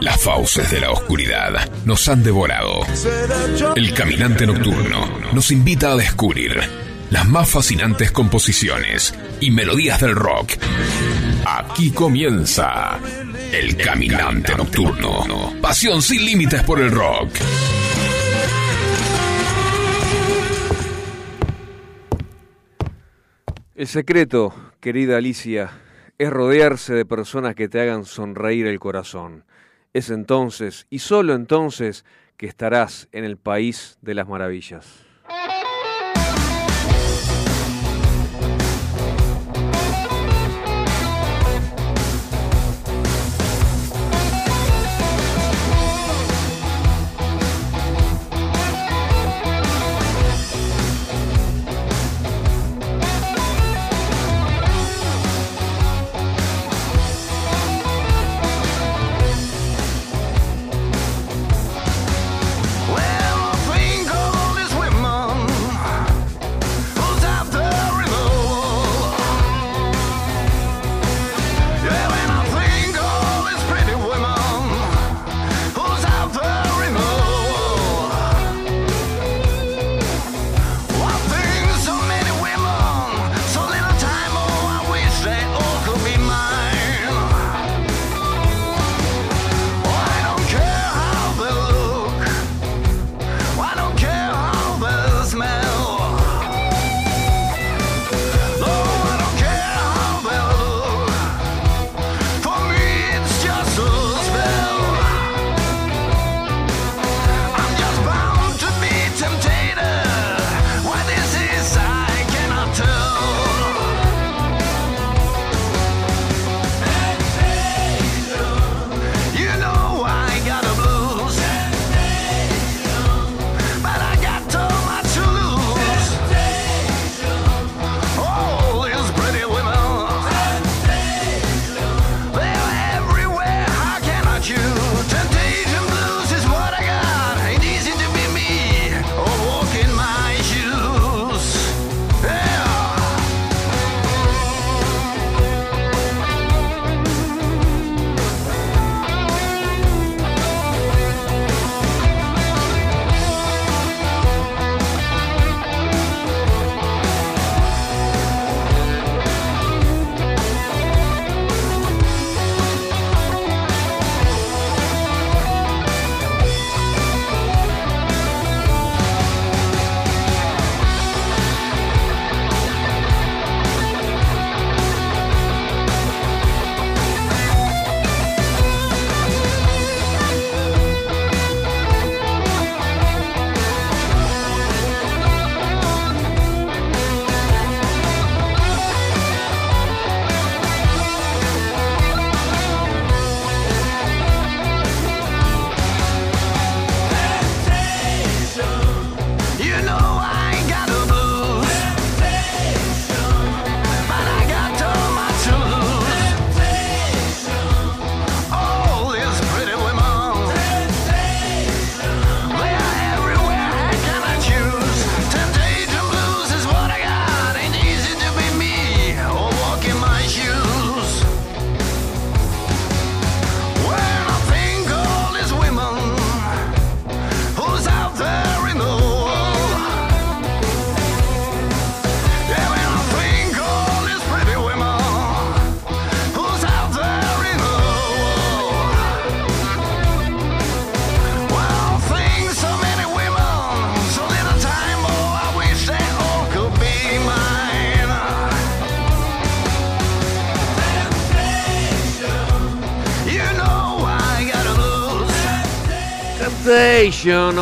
Las fauces de la oscuridad nos han devorado. El caminante nocturno nos invita a descubrir las más fascinantes composiciones y melodías del rock. Aquí comienza El Caminante Nocturno. Pasión sin límites por el rock. El secreto, querida Alicia, es rodearse de personas que te hagan sonreír el corazón. Es entonces, y solo entonces, que estarás en el país de las maravillas.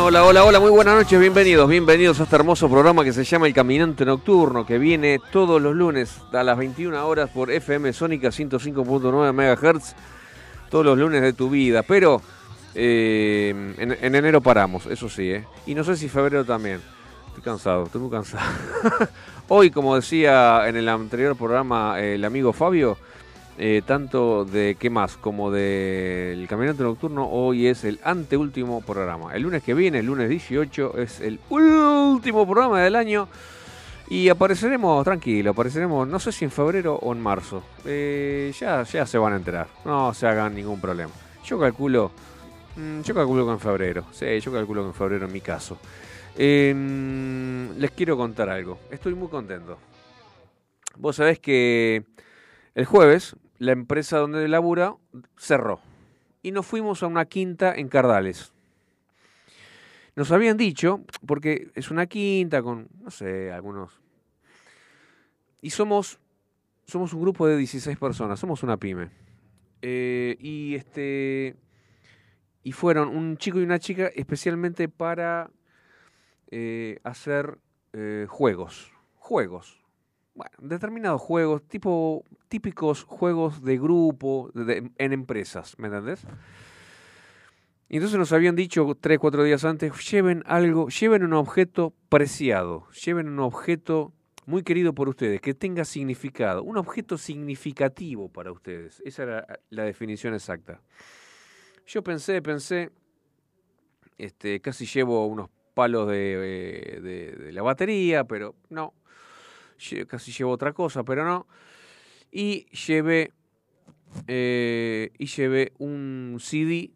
Hola, hola, hola, muy buenas noches, bienvenidos, bienvenidos a este hermoso programa que se llama El Caminante Nocturno, que viene todos los lunes a las 21 horas por FM Sónica 105.9 MHz, todos los lunes de tu vida, pero eh, en, enero paramos, eso sí, ¿eh? y no sé si febrero también, estoy cansado, estoy muy cansado. Hoy, como decía en el anterior programa el amigo Fabio, eh, tanto de qué más como del de Caminante Nocturno, hoy es el anteúltimo programa. El lunes que viene, el lunes 18, es el último programa del año. Y apareceremos, tranquilo, apareceremos, no sé si en febrero o en marzo. Eh, ya, ya se van a enterar, no se hagan ningún problema. Yo calculo, mm, yo calculo que en febrero, sí, yo calculo que en febrero en mi caso. Em, les quiero contar algo, estoy muy contento. Vos sabés que el jueves la empresa donde labura cerró y nos fuimos a una quinta en Cardales. Nos habían dicho, porque es una quinta con, no sé, algunos... Y somos, somos un grupo de 16 personas, somos una pyme. Eh, y este... Y fueron un chico y una chica especialmente para eh, hacer eh, juegos. Juegos. Bueno, determinados juegos, tipo típicos juegos de grupo en empresas, ¿me entendés? Y entonces nos habían dicho tres, cuatro días antes, lleven algo, lleven un objeto preciado, lleven un objeto muy querido por ustedes, que tenga significado, un objeto significativo para ustedes. Esa era la definición exacta. Yo pensé, pensé, este, casi llevo unos palos de, de, la batería, pero no. Casi llevo otra cosa, pero no. Y llevé, eh, y llevé un CD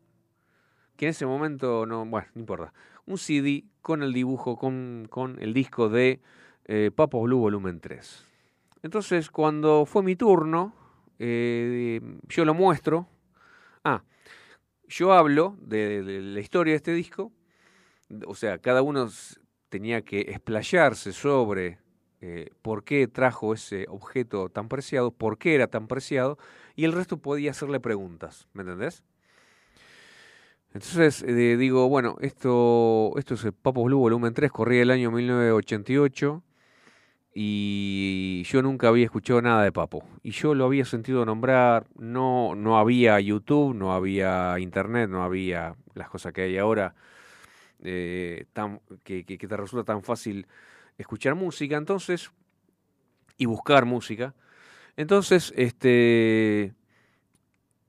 que en ese momento no, bueno, no importa, un CD con el dibujo, con, con el disco de eh, Papo Blue Volumen 3. Entonces, cuando fue mi turno, eh, yo lo muestro. Ah, yo hablo de, la historia de este disco. O sea, cada uno tenía que explayarse sobre eh, por qué trajo ese objeto tan preciado, por qué era tan preciado, y el resto podía hacerle preguntas, ¿me entendés? Entonces eh, digo, bueno, esto, esto es el Papo Blue volumen 3, corría el año 1988 y yo nunca había escuchado nada de Papo. Y yo lo había sentido nombrar, no, no había YouTube, no había Internet, no había las cosas que hay ahora, eh, que te resulta tan fácil escuchar música, entonces, y buscar música. Entonces, este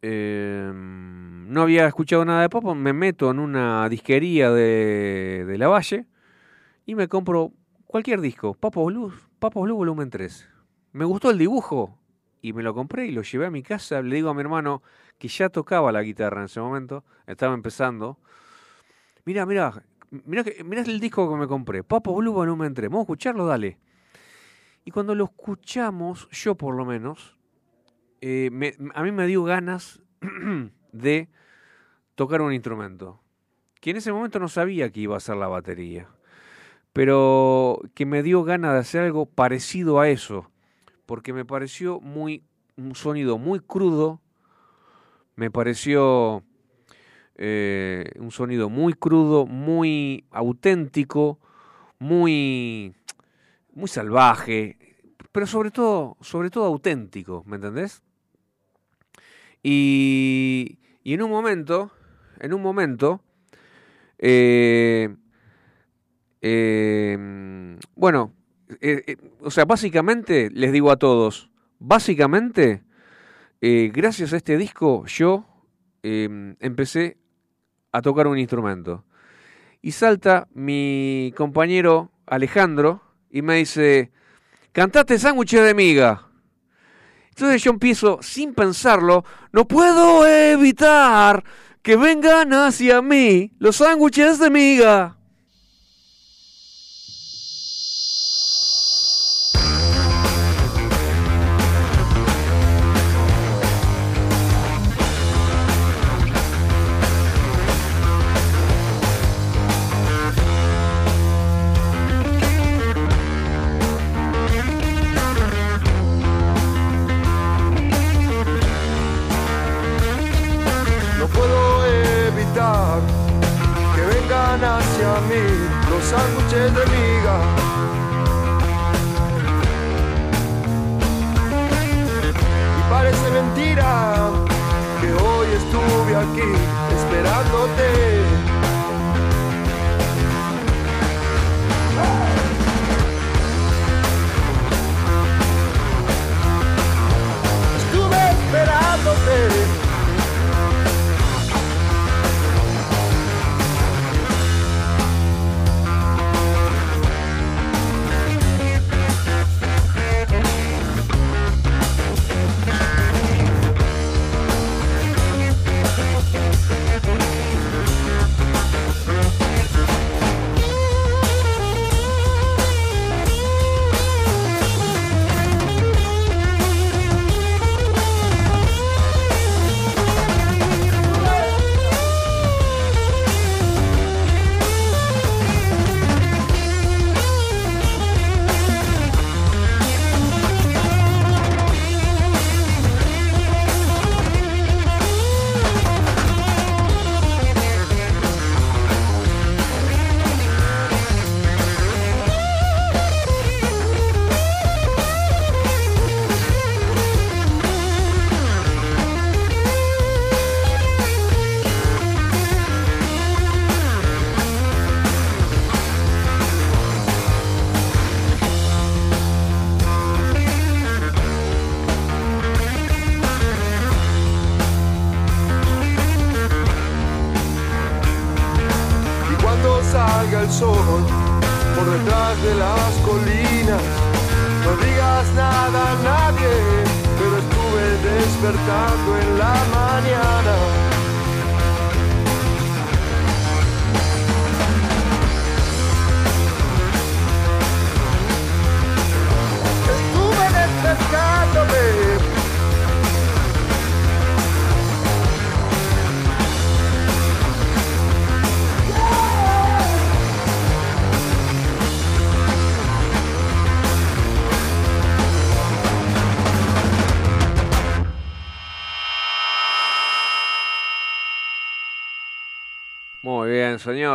Em, no había escuchado nada de Papo, me meto en una disquería de, de La Valle y me compro cualquier disco, Papo Blue, Papo Blue volumen 3. Me gustó el dibujo y me lo compré y lo llevé a mi casa. Le digo a mi hermano que ya tocaba la guitarra en ese momento, estaba empezando. Mira, mira, mira el disco que me compré, Papo Blue volumen 3. Vamos a escucharlo, dale. Y cuando lo escuchamos, yo por lo menos, eh, a mí me dio ganas de tocar un instrumento, que en ese momento no sabía que iba a ser la batería, pero que me dio ganas de hacer algo parecido a eso, porque me pareció muy un sonido muy crudo, me pareció eh, un sonido muy crudo, muy auténtico, muy, muy salvaje, pero sobre todo, sobre todo auténtico, ¿me entendés? Y, en un momento, en un momento, eh, bueno, eh, eh, o sea, básicamente les digo a todos, básicamente, gracias a este disco yo em, empecé a tocar un instrumento. Y salta mi compañero Alejandro y me dice, cantaste sándwiches de miga. Entonces yo empiezo, sin pensarlo, no puedo evitar que vengan hacia mí los sándwiches de miga.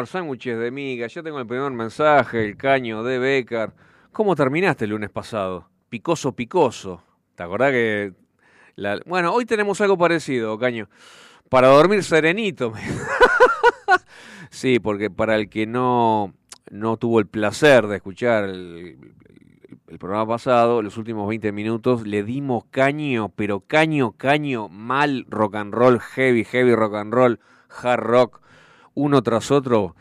Sándwiches de miga. Yo tengo el primer mensaje, el caño de Becar. ¿Cómo terminaste el lunes pasado? Picoso, picoso. ¿Te acordás que.? Bueno, hoy tenemos algo parecido, caño. Para dormir serenito. sí, porque para el que no, no tuvo el placer de escuchar el, el programa pasado, los últimos 20 minutos, le dimos caño, pero caño, caño, mal rock and roll, heavy, heavy rock and roll, hard rock uno tras otro,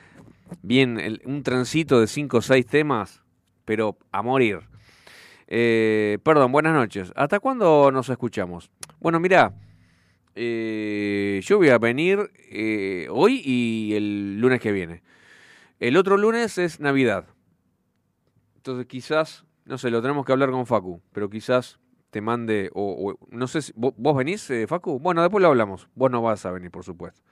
bien, un transito de cinco o seis temas, pero a morir. Eh, perdón, buenas noches. ¿Hasta cuándo nos escuchamos? Bueno, mira, eh, yo voy a venir eh, hoy y el lunes que viene. El otro lunes es Navidad. Entonces quizás, no sé, lo tenemos que hablar con Facu, pero quizás te mande, o, no sé, si, ¿vos, ¿vos venís, Facu? Bueno, después lo hablamos. Vos no vas a venir, por supuesto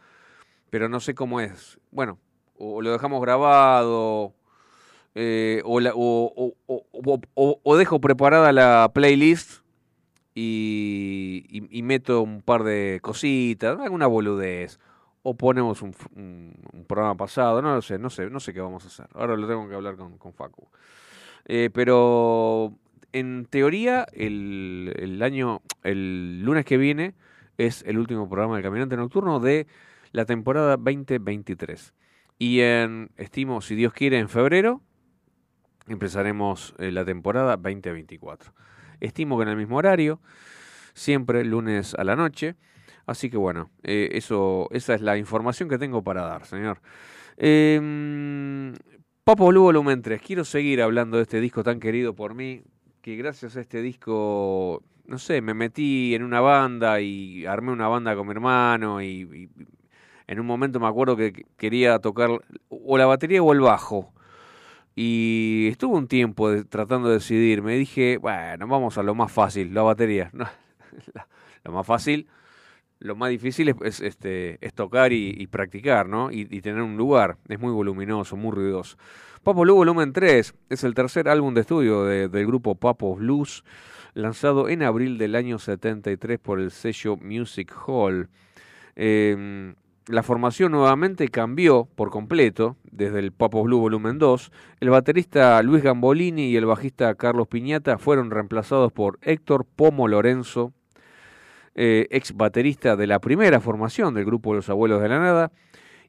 pero no sé cómo es. Bueno, o lo dejamos grabado, eh, o, o, dejo preparada la playlist y, meto un par de cositas, alguna boludez. O ponemos un, programa pasado, no lo sé, no sé, no sé qué vamos a hacer. Ahora lo tengo que hablar con, con Facu. Eh, pero en teoría, el, el año, el lunes que viene es el último programa del Caminante Nocturno de la temporada 2023. Y en, estimo, si Dios quiere, en febrero empezaremos eh, la temporada 2024. Estimo que en el mismo horario, siempre lunes a la noche. Así que bueno, eh, eso, esa es la información que tengo para dar, señor. Eh, Papo Blue Volumen 3. Quiero seguir hablando de este disco tan querido por mí, que gracias a este disco, no sé, me metí en una banda y armé una banda con mi hermano y en un momento me acuerdo que quería tocar o la batería o el bajo. Y estuve un tiempo tratando de decidir. Me dije, bueno, vamos a lo más fácil, la batería. lo más fácil, lo más difícil es, este, es tocar y, practicar, ¿no? Y, tener un lugar. Es muy voluminoso, muy ruidoso. Papo Blue Volumen 3 es el tercer álbum de estudio del grupo Papo Blues, lanzado en abril del año 73 por el sello Music Hall. Eh, la formación nuevamente cambió por completo desde el Papo Blue Volumen 2. El baterista Luis Gambolini y el bajista Carlos Piñata fueron reemplazados por Héctor Pomo Lorenzo, eh, ex baterista de la primera formación del grupo Los Abuelos de la Nada,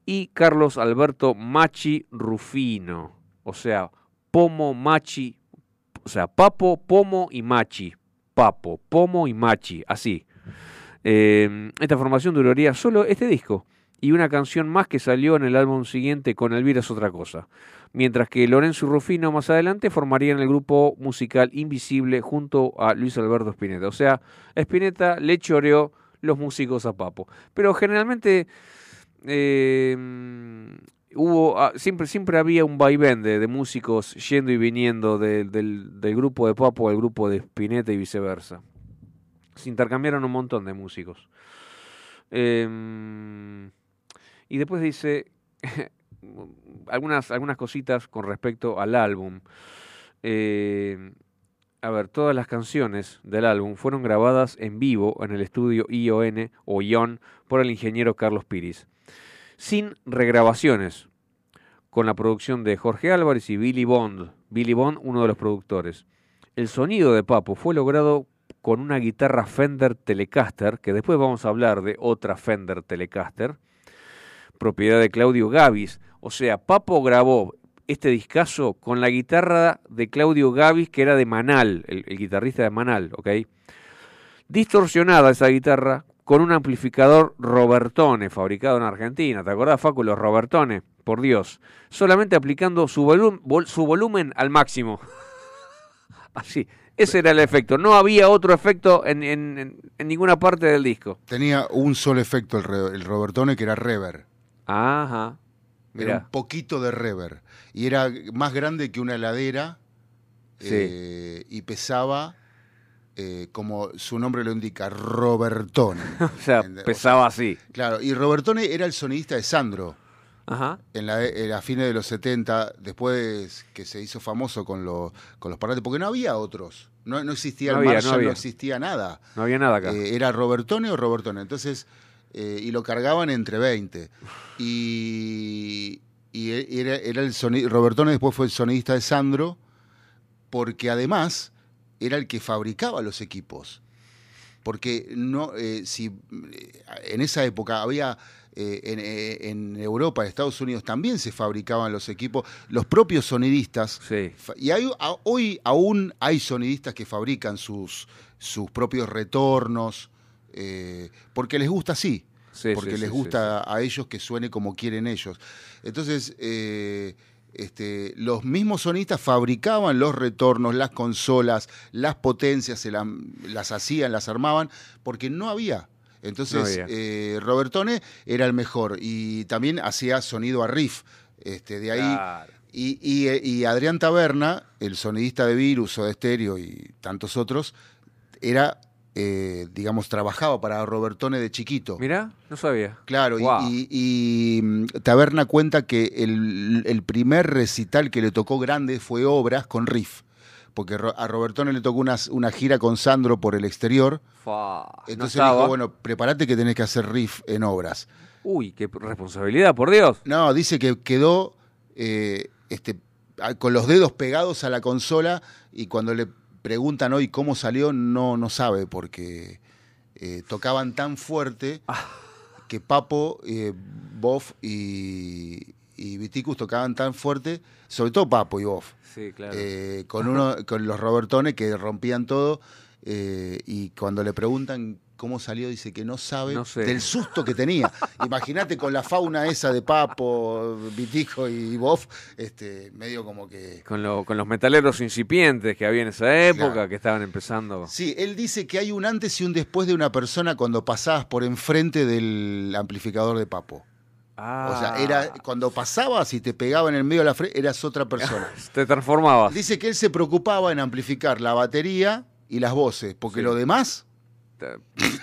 y Carlos Alberto Machi Rufino, o sea, Pomo Machi, o sea, Papo, Pomo y Machi, Papo, Pomo y Machi, así. Eh, esta formación duraría solo este disco y una canción más que salió en el álbum siguiente con Elvira es otra cosa. Mientras que Lorenzo y Rufino más adelante formarían el grupo musical Invisible junto a Luis Alberto Spinetta. O sea, Spinetta le choreó los músicos a Papo. Pero generalmente eh, hubo ah, siempre, siempre había un vaivén de, músicos yendo y viniendo del, del, grupo de Papo al grupo de Spinetta y viceversa. Se intercambiaron un montón de músicos. Eh, y después dice algunas, algunas cositas con respecto al álbum. Eh, a ver, todas las canciones del álbum fueron grabadas en vivo en el estudio ION o ION por el ingeniero Carlos Piris, sin regrabaciones, con la producción de Jorge Álvarez y Billy Bond, Billy Bond uno de los productores. El sonido de Papo fue logrado con una guitarra Fender Telecaster, que después vamos a hablar de otra Fender Telecaster, propiedad de Claudio Gavis. O sea, Papo grabó este discazo con la guitarra de Claudio Gavis, que era de Manal, el, guitarrista de Manal, ¿ok? Distorsionada esa guitarra con un amplificador Robertone fabricado en Argentina. ¿Te acordás, Facu, los Robertone? Por Dios. Solamente aplicando su, volum- su volumen al máximo. Así. Ese era el efecto. No había otro efecto en, en- en- ninguna parte del disco. Tenía un solo efecto el, el Robertone que era rever. Ajá. Era un poquito de rever. Y era más grande que una heladera. Sí. eh, y pesaba, eh, como su nombre lo indica, Robertone. O sea, pesaba así. Claro, y Robertone era el sonidista de Sandro. Ajá. En la, en la fines de los 70, después que se hizo famoso con, los con los parlantes, porque no había otros. No, no existía No el había, no Marshall, no, había. existía nada. No había nada acá. Eh, era Robertone o Robertone. Entonces, eh, y lo cargaban entre 20. Y, y e- era, era el soni- Robertone después fue el sonidista de Sandro, porque además era el que fabricaba los equipos. Porque no, eh, si eh, en esa época había eh, en, eh, en Europa, en Estados Unidos también se fabricaban los equipos, los propios sonidistas Sí. Y hay, a- hoy aún hay sonidistas que fabrican sus, sus propios retornos, eh, porque les gusta así, Sí, porque sí, les sí, gusta a ellos que suene como quieren ellos. Entonces, eh, este, los mismos sonistas fabricaban los retornos, las consolas, las potencias, se la- las hacían, las armaban, porque no había. Entonces, No había. eh, Robertone era el mejor y también hacía sonido a riff. Este, de ahí Claro. y, y- y Adrián Taberna, el sonidista de Virus o de Stereo y tantos otros, era, eh, digamos, trabajaba para Robertone de chiquito. Mirá, no sabía. Claro, y- Guau. y, y, mm, Taberna cuenta que el, el primer recital que le tocó grande fue Obras con Riff, porque a Robertone le tocó una, una gira con Sandro por el exterior, no entonces estaba. dijo, bueno, prepárate que tenés que hacer Riff en Obras. Uy, qué responsabilidad, por Dios. No, dice que quedó eh, este, con los dedos pegados a la consola y cuando le preguntan hoy cómo salió, no, no sabe porque eh, tocaban tan fuerte que Papo, eh, Boff y, y Viticus tocaban tan fuerte, sobre todo Papo y Boff, Sí, claro. eh, con, uno, con los Robertones que rompían todo eh, y cuando le preguntan cómo salió dice que no sabe No sé. del susto que tenía. Imagínate con la fauna esa de Papo, Vitico y Boff, este, medio como que... con, lo- con los metaleros incipientes que había en esa época, Claro. que estaban empezando. Sí, él dice que hay un antes y un después de una persona cuando pasabas por enfrente del amplificador de Papo. Ah, O sea, era cuando pasabas y te pegaba en el medio de la frente, eras otra persona. Te transformabas. Dice que él se preocupaba en amplificar la batería y las voces, porque Sí. lo demás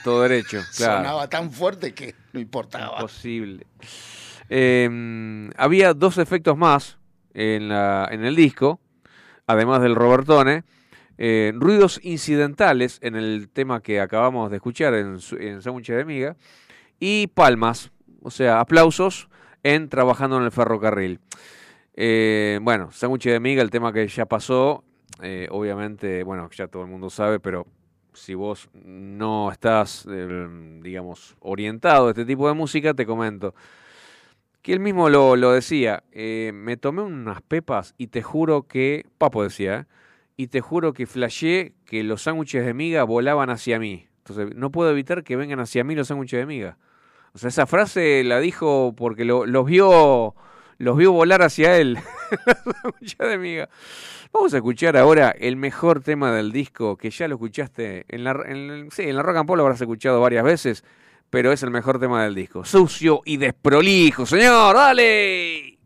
Todo derecho, claro. sonaba tan fuerte que no importaba. Imposible. Eh, había dos efectos más en, la, en el disco, además del Robertone. eh, ruidos incidentales en el tema que acabamos de escuchar en, en Sándwich de Miga. Y palmas, o sea, aplausos en Trabajando en el Ferrocarril. Eh, bueno, Sándwich de Miga, el tema que ya pasó, eh, obviamente, bueno, ya todo el mundo sabe, pero si vos no estás, eh, digamos, orientado a este tipo de música, te comento. Que él mismo lo, lo decía, eh, me tomé unas pepas y te juro que, Papo decía, y te juro que flashé que los sándwiches de miga volaban hacia mí. Entonces, no puedo evitar que vengan hacia mí los sándwiches de miga. O sea, esa frase la dijo porque lo- los vio los vio volar hacia él. los sándwiches de miga. Vamos a escuchar ahora el mejor tema del disco, que ya lo escuchaste en la, en, sí, en la Rock and Pop lo habrás escuchado varias veces, pero es el mejor tema del disco. Sucio y desprolijo, señor, dale.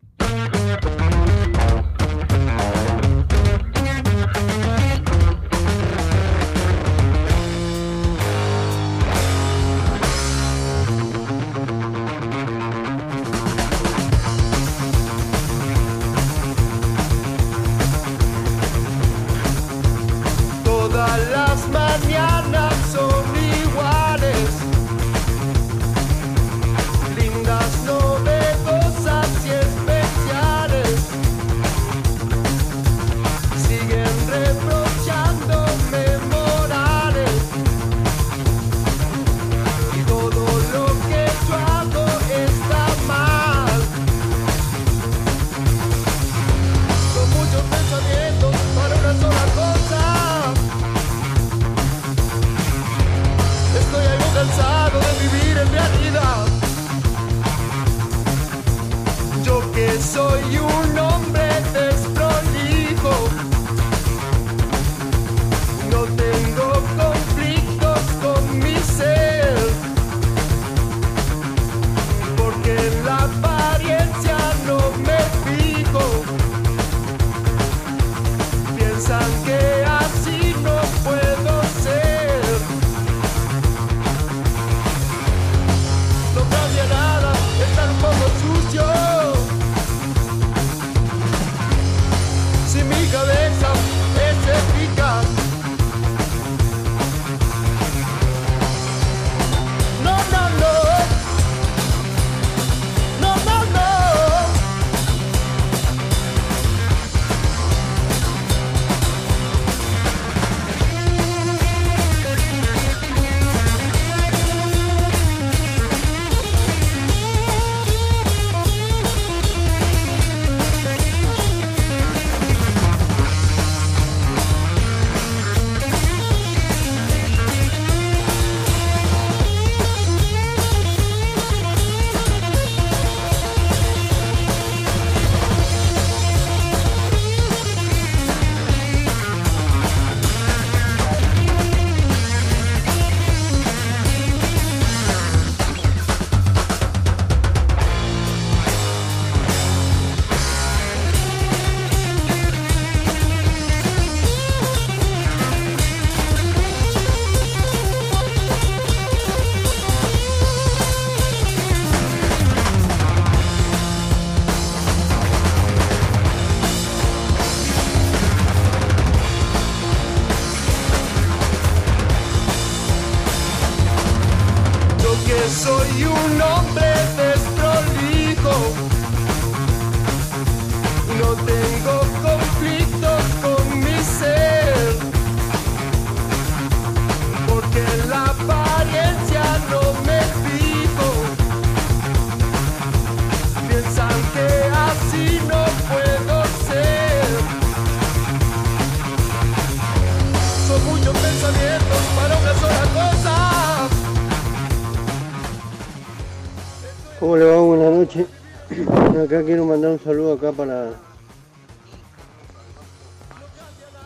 Acá quiero mandar un saludo acá para,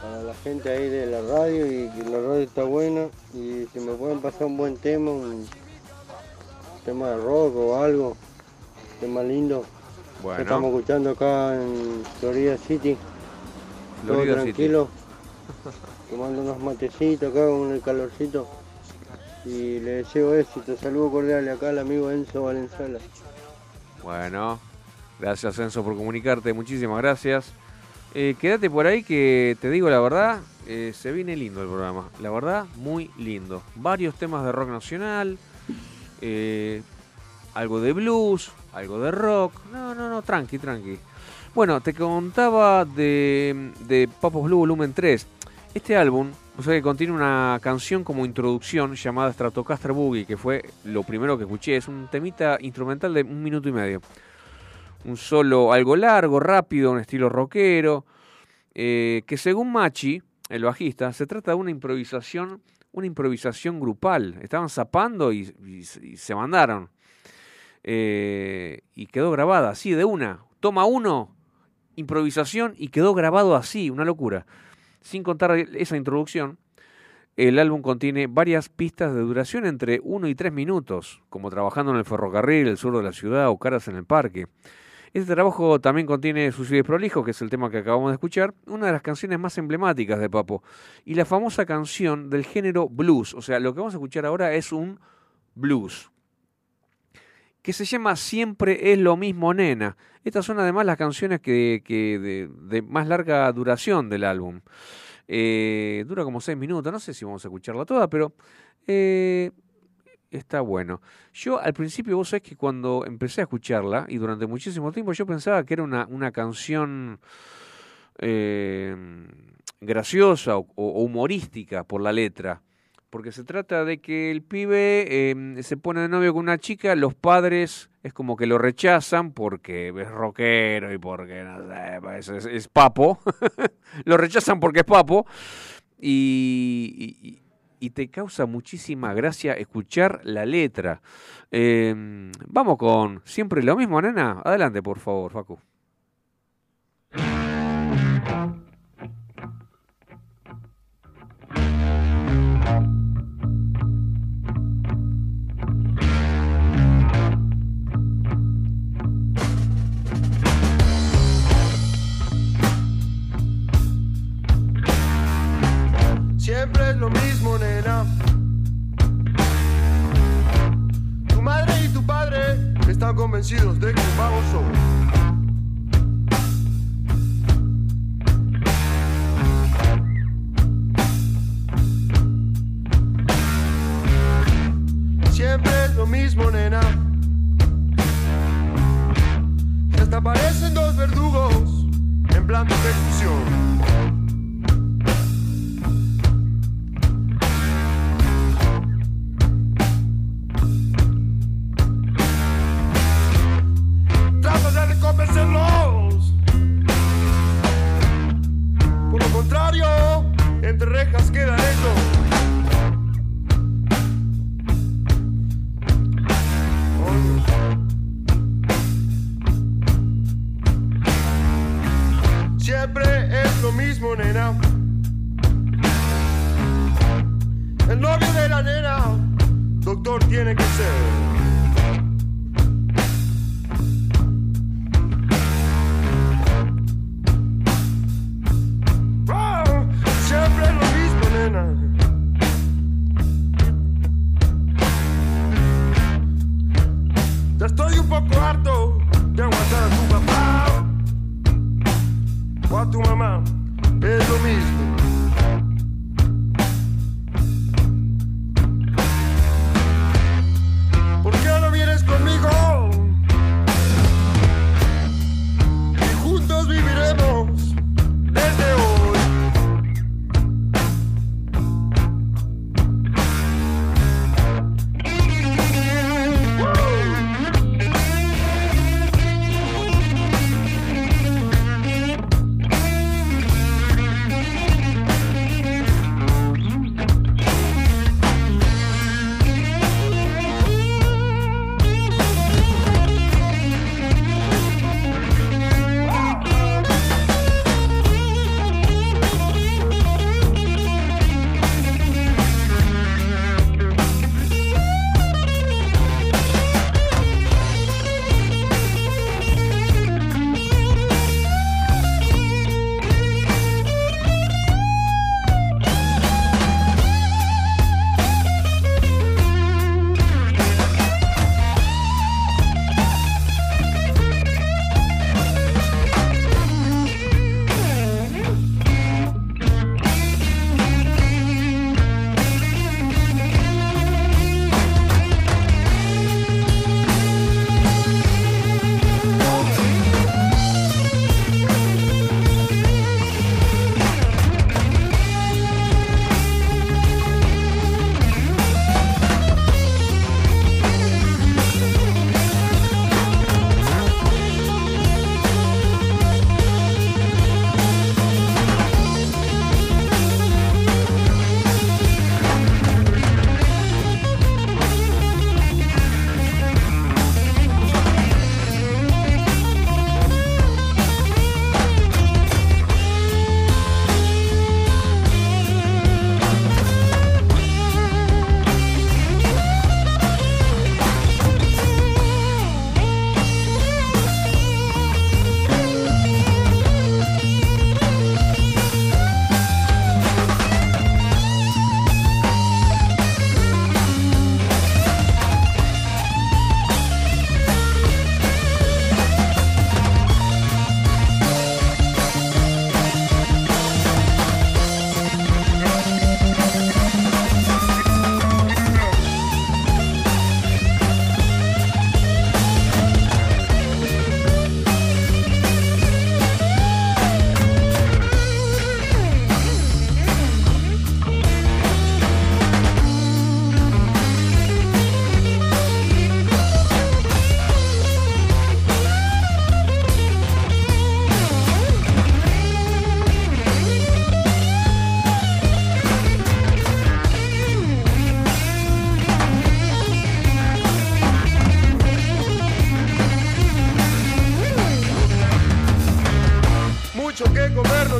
para la gente ahí de la radio y que la radio está buena y si me pueden pasar un buen tema, un tema de rock o algo, tema lindo. Estamos escuchando acá en Florida City, todo City. tranquilo, tomando unos matecitos acá con el calorcito. Y le deseo éxito, saludo cordial acá al amigo Enzo Valenzuela. Bueno, gracias Enzo por comunicarte, muchísimas gracias. Eh, quédate por ahí que te digo la verdad, eh, se viene lindo el programa, la verdad, muy lindo. Varios temas de rock nacional, eh, algo de blues, algo de rock, no, no, no, tranqui, tranqui. Bueno, te contaba de, de Papos Blue Volumen 3. Este álbum, o sea que contiene una canción como introducción llamada Stratocaster Boogie, que fue lo primero que escuché. Es un temita instrumental de un minuto y medio. Un solo algo largo, rápido, un estilo rockero. eh, que según Machi, el bajista, se trata de una improvisación, una improvisación grupal. Estaban zapando y, se mandaron. Eh, y quedó grabada así, de una. Toma uno, improvisación y quedó grabado así, una locura. Sin contar esa introducción, el álbum contiene varias pistas de duración entre 1 y 3 minutos, como Trabajando en el ferrocarril, El sur de la ciudad o Caras en el parque. Este trabajo también contiene Suicidio Prolijo, que es el tema que acabamos de escuchar, una de las canciones más emblemáticas de Papo, y la famosa canción del género blues. O sea, lo que vamos a escuchar ahora es un blues que se llama Siempre es lo mismo, nena. Estas son además las canciones que, que de, más larga duración del álbum. Eh, dura como seis minutos, no sé si vamos a escucharla toda, pero eh, está bueno. Yo al principio, vos sabés que cuando empecé a escucharla, y durante muchísimo tiempo, yo pensaba que era una, una canción eh, graciosa o, humorística por la letra. Porque se trata de que el pibe eh, se pone de novio con una chica, los padres es como que lo rechazan porque es rockero y porque no sé, pues, es, es papo. lo rechazan porque es papo. Y- y te causa muchísima gracia escuchar la letra. Eh, vamos con siempre lo mismo, nena. Adelante, por favor, Facu. Convencidos de que soy. Siempre es lo mismo, nena. Hasta parecen dos verdugos en plan de ejecución. Entre rejas queda eso. Siempre es lo mismo, nena. El novio de la nena, doctor tiene que ser.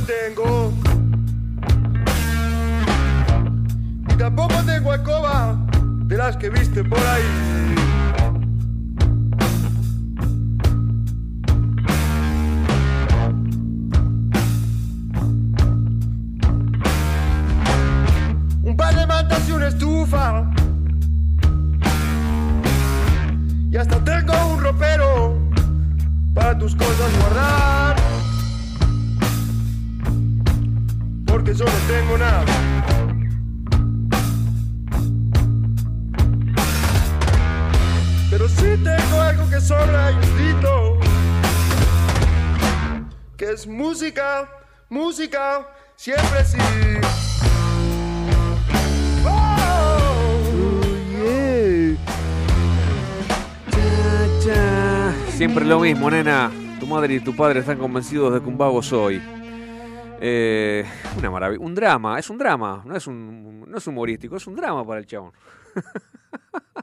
Tengo. Mismo, nena. Tu madre y tu padre están convencidos de que un vago soy. Eh, una maravilla. Un drama, es un drama. No es, un, no es humorístico, es un drama para el chabón.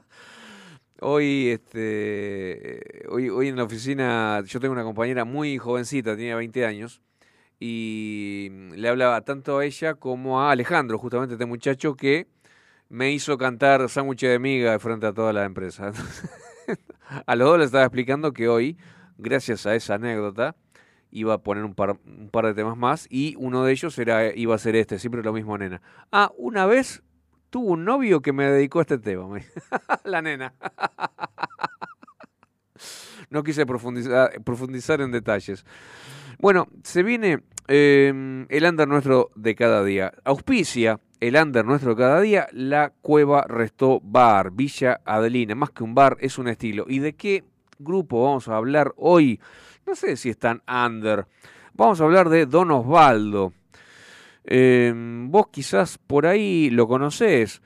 Hoy, este, hoy, hoy en la oficina, yo tengo una compañera muy jovencita, tenía 20 años, y le hablaba tanto a ella como a Alejandro, justamente este muchacho que me hizo cantar sándwich de miga frente a toda la empresa. a los dos les estaba explicando que hoy, gracias a esa anécdota, iba a poner un par, de temas más y uno de ellos era, iba a ser este, siempre lo mismo, nena. Ah, una vez tuvo un novio que me dedicó a este tema, la nena. no quise profundizar, profundizar en detalles. Bueno, se viene eh, el under nuestro de cada día. Auspicia el under nuestro cada día, la Cueva Restó Bar, Villa Adelina. Más que un bar, es un estilo. ¿Y de qué grupo vamos a hablar hoy? No sé si están under. Vamos a hablar de Don Osvaldo. Eh, vos quizás por ahí lo conocés,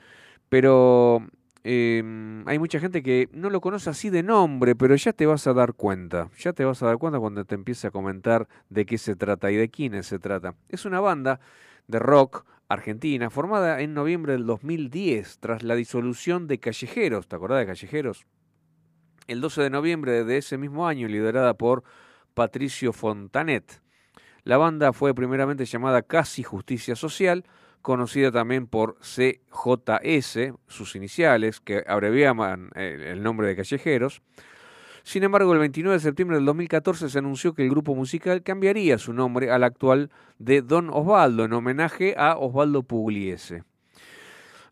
pero eh, hay mucha gente que no lo conoce así de nombre, pero ya te vas a dar cuenta. Ya te vas a dar cuenta cuando te empiece a comentar de qué se trata y de quiénes se trata. Es una banda de rock argentina formada en noviembre del 2010 tras la disolución de Callejeros. ¿Te acordás de Callejeros? El 12 de noviembre de ese mismo año, liderada por Patricio Fontanet. La banda fue primeramente llamada Casi Justicia Social, conocida también por CJS, sus iniciales, que abreviaban el, el nombre de Callejeros. Sin embargo, el 29 de septiembre del 2014 se anunció que el grupo musical cambiaría su nombre al actual de Don Osvaldo, en homenaje a Osvaldo Pugliese.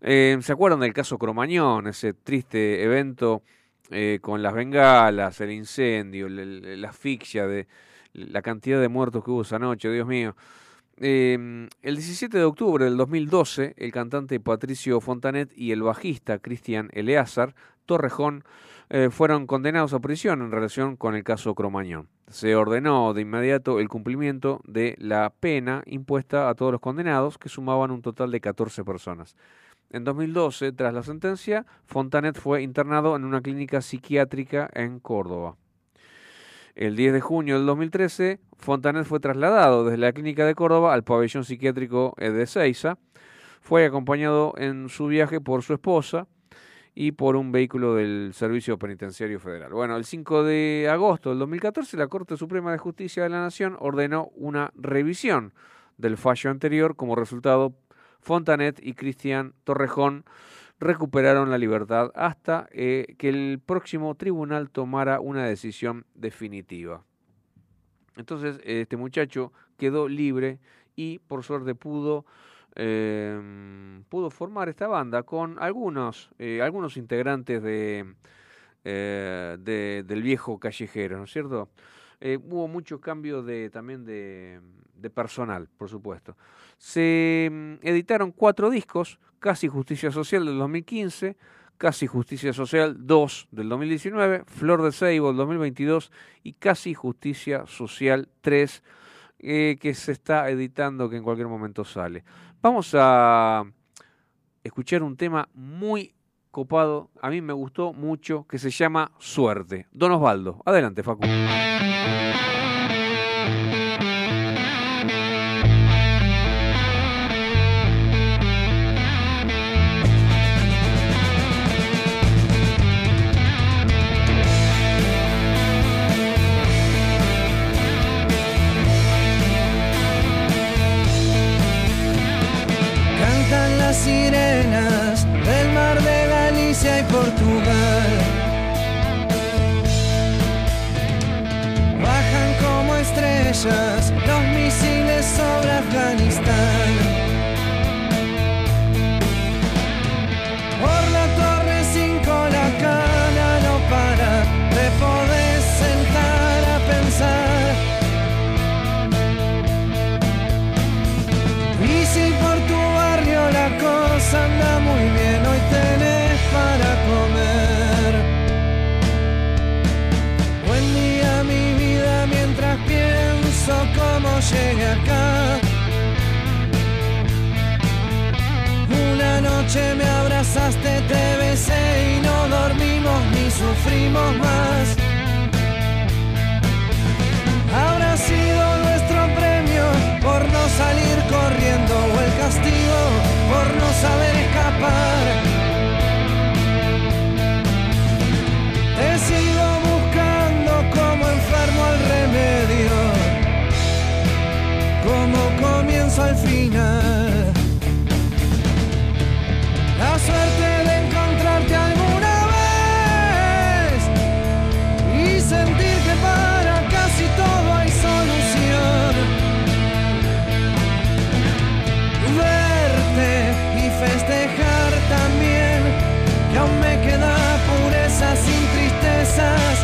Eh, ¿Se acuerdan del caso Cromañón, ese triste evento eh, con las bengalas, el incendio, la asfixia de la cantidad de muertos que hubo esa noche, Dios mío? Eh, el 17 de octubre del 2012, el cantante Patricio Fontanet y el bajista Cristian Eleazar Torrejón eh, fueron condenados a prisión en relación con el caso Cromañón. Se ordenó de inmediato el cumplimiento de la pena impuesta a todos los condenados, que sumaban un total de 14 personas. En 2012, tras la sentencia, Fontanet fue internado en una clínica psiquiátrica en Córdoba. El 10 de junio del 2013, Fontanet fue trasladado desde la clínica de Córdoba al pabellón psiquiátrico de Ceiza. Fue acompañado en su viaje por su esposa y por un vehículo del Servicio Penitenciario Federal. Bueno, el 5 de agosto del 2014, la Corte Suprema de Justicia de la Nación ordenó una revisión del fallo anterior. Como resultado, Fontanet y Cristian Torrejón recuperaron la libertad hasta eh, que el próximo tribunal tomara una decisión definitiva. Entonces, este muchacho quedó libre y por suerte pudo, eh, pudo formar esta banda con algunos, eh, algunos integrantes de, eh, de- del viejo callejero, ¿no es cierto? Eh, hubo mucho cambio de, también de, personal, por supuesto. Se mm, editaron cuatro discos, Casi Justicia Social del 2015, Casi Justicia Social 2 del 2019, Flor de Ceibo del 2022 y Casi Justicia Social 3 eh, que se está editando, que en cualquier momento sale. Vamos a escuchar un tema muy copado, a mí me gustó mucho, que se llama Suerte. Don Osvaldo, adelante Facu. Estrellas, los cómo llegué acá. Una noche me abrazaste, te besé y no dormimos ni sufrimos más. Habrá sido nuestro premio por no salir corriendo o el castigo por no saber escapar. Al final. La suerte de encontrarte alguna vez y sentir que para casi todo hay solución. Verte y festejar también que aún me queda pureza sin tristezas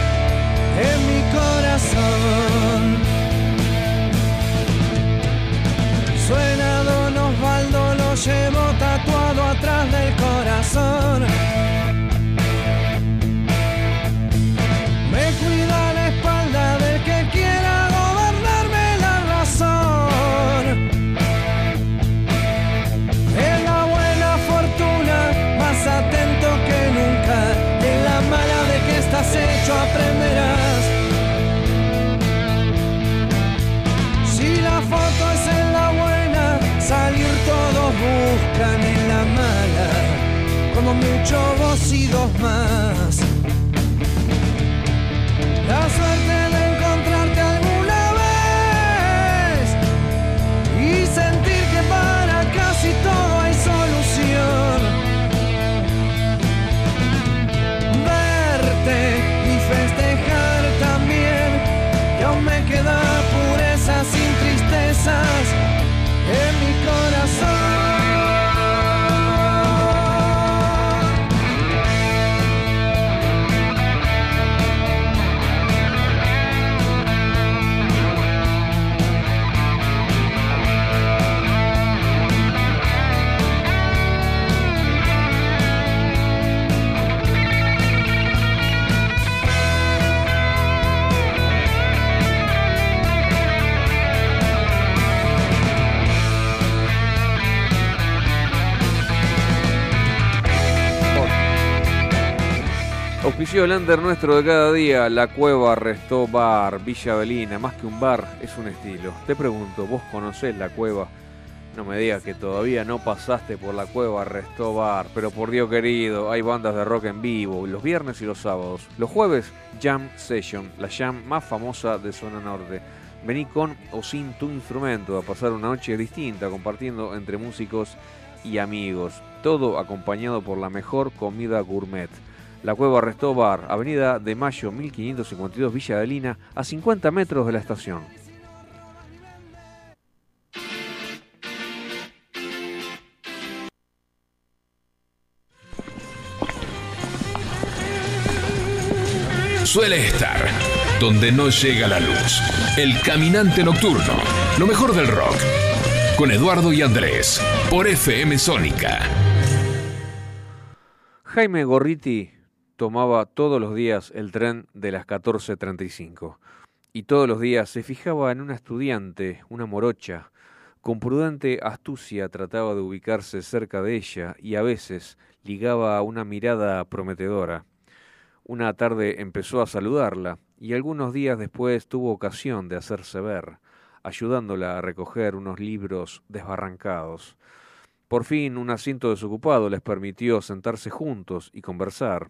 en mi corazón. Corazón. Mucho vos y dos más. El nuestro de cada día, la cueva Restó Bar, Villa Avelina, más que un bar, es un estilo. Te pregunto, ¿vos conocés la cueva? No me digas que todavía no pasaste por la cueva Restó Bar, pero por Dios querido, hay bandas de rock en vivo, los viernes y los sábados. Los jueves, Jam Session, la jam más famosa de Zona Norte. Vení con o sin tu instrumento a pasar una noche distinta, compartiendo entre músicos y amigos. Todo acompañado por la mejor comida gourmet. La Cueva Restó Bar, Avenida de Mayo 1552 Villa Adelina, a 50 metros de la estación. Suele estar donde no llega la luz. El caminante nocturno. Lo mejor del rock. Con Eduardo y Andrés. Por FM Sónica. Jaime Gorriti tomaba todos los días el tren de las 14.35 y todos los días se fijaba en una estudiante, una morocha. Con prudente astucia trataba de ubicarse cerca de ella y a veces ligaba una mirada prometedora. Una tarde empezó a saludarla y algunos días después tuvo ocasión de hacerse ver, ayudándola a recoger unos libros desbarrancados. Por fin un asiento desocupado les permitió sentarse juntos y conversar.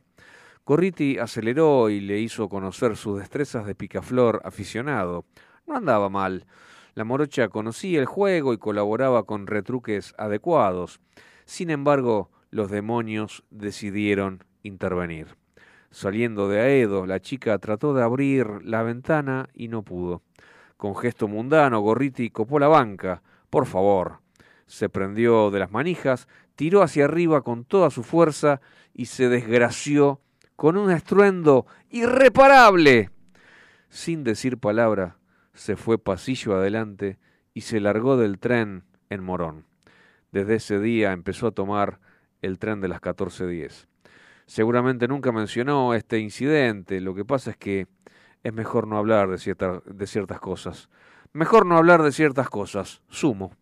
Corriti aceleró y le hizo conocer sus destrezas de picaflor aficionado. No andaba mal. La morocha conocía el juego y colaboraba con retruques adecuados. Sin embargo, los demonios decidieron intervenir. Saliendo de Aedo, la chica trató de abrir la ventana y no pudo. con gesto mundano, Gorriti copó la banca. Por favor. Se prendió de las manijas, tiró hacia arriba con toda su fuerza y se desgració con un estruendo irreparable. Sin decir palabra, se fue pasillo adelante y se largó del tren en Morón. Desde ese día empezó a tomar el tren de las 14.10. Seguramente nunca mencionó este incidente, lo que pasa es que es mejor no hablar de, de ciertas cosas. Mejor no hablar de ciertas cosas. Sumo.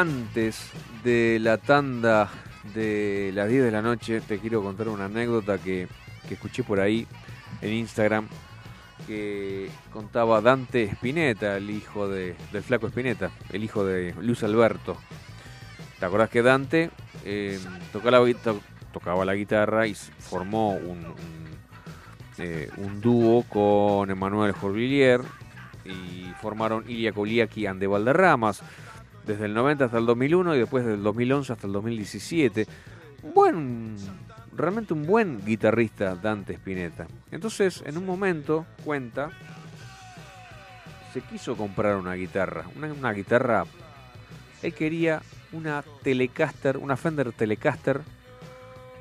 Antes de la tanda de las 10 de la noche te quiero contar una anécdota que, escuché por ahí en Instagram que contaba Dante Spinetta, el hijo de, del flaco Spinetta, el hijo de Luis Alberto. ¿Te acordás que Dante eh, tocaba, la, guitarra y formó un, eh, un dúo con Emanuel Jorvillier y formaron Ilia Koliaki and de Valderramas desde el 90 hasta el 2001 y después del 2011 hasta el 2017. Buen, realmente un buen guitarrista Dante Spinetta. Entonces, en un momento, cuenta, se quiso comprar una guitarra, una, guitarra, él quería una Telecaster, una Fender Telecaster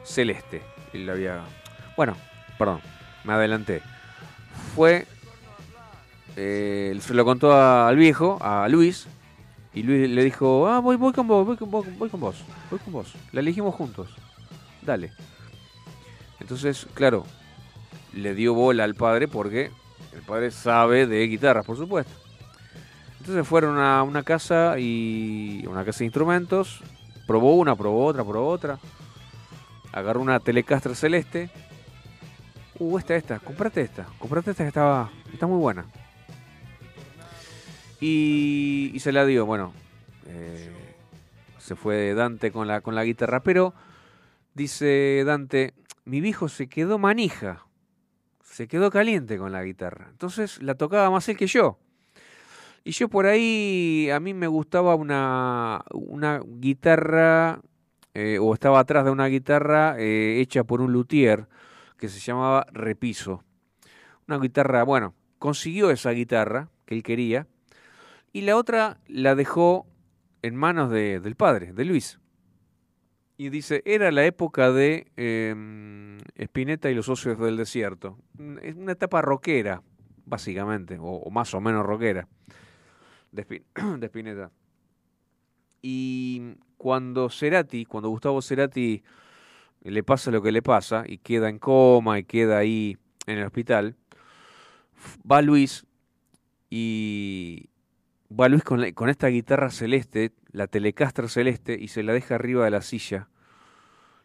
celeste. Él había, bueno, perdón, me adelanté. Fue, eh, se lo contó al viejo, a Luis, y Luis le dijo, ah, voy, voy con vos, voy con vos, voy con vos, voy con vos. La elegimos juntos. Dale. Entonces, claro, le dio bola al padre porque el padre sabe de guitarras, por supuesto. Entonces fueron a una casa y una casa de instrumentos, probó una, probó otra, probó otra. Agarró una Telecaster celeste. Uh, esta, esta, comprate esta, comprate esta que estaba, está muy buena. Y, se la dio, bueno, eh, se fue Dante con la, con la guitarra, pero dice Dante, mi viejo se quedó manija, se quedó caliente con la guitarra, entonces la tocaba más él que yo. Y yo por ahí, a mí me gustaba una, una guitarra, eh, o estaba atrás de una guitarra eh, hecha por un luthier que se llamaba Repiso una guitarra, bueno, consiguió esa guitarra que él quería y la otra la dejó en manos de, del padre, de Luis. Y dice, era la época de eh, Spinetta y los socios del desierto. Es una etapa rockera, básicamente, o, más o menos rockera, de, Spin- de Spinetta. Y cuando Cerati, cuando Gustavo Cerati le pasa lo que le pasa y queda en coma y queda ahí en el hospital, va Luis y va Luis con, esta guitarra celeste, la Telecaster celeste, y se la deja arriba de la silla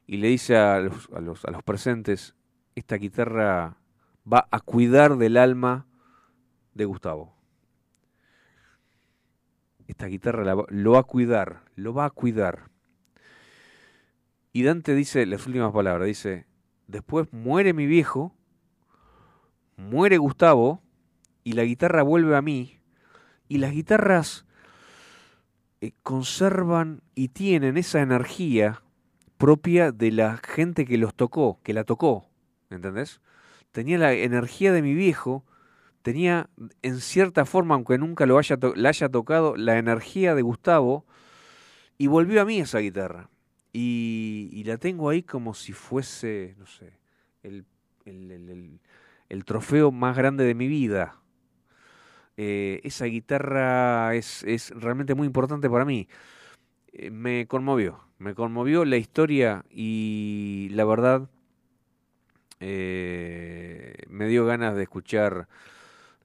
y le dice a los, presentes, esta guitarra va a cuidar del alma de Gustavo. Esta guitarra lo va a cuidar, lo va a cuidar. Y Dante dice las últimas palabras, dice, después muere mi viejo, muere Gustavo, y la guitarra vuelve a mí, y las guitarras eh, conservan y tienen esa energía propia de la gente que los tocó, que la tocó, ¿entendés? Tenía la energía de mi viejo, tenía en cierta forma, aunque nunca lo haya la haya tocado, la energía de Gustavo, y volvió a mí esa guitarra. Y, la tengo ahí como si fuese, no sé, el- el trofeo más grande de mi vida. Eh, esa guitarra es, es realmente muy importante para mí. Eh, me conmovió, me conmovió la historia y la verdad eh, me dio ganas de escuchar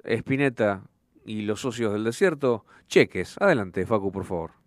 Spinetta y los socios del desierto. Cheques, adelante, Facu, por favor.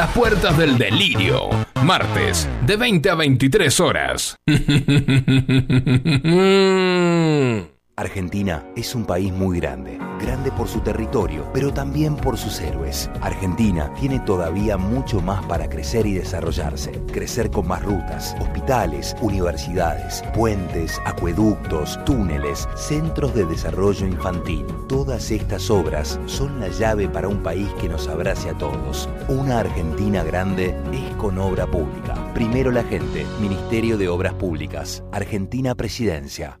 las puertas del delirio, martes, de 20 a 23 horas. Argentina es un país muy grande, grande por su territorio, pero también por sus héroes. Argentina tiene todavía mucho más para crecer y desarrollarse, crecer con más rutas, hospitales, universidades, puentes, acueductos, túneles, centros de desarrollo infantil. Todas estas obras son la llave para un país que nos abrace a todos. Una Argentina grande es con obra pública. Primero la gente, Ministerio de Obras Públicas, Argentina Presidencia.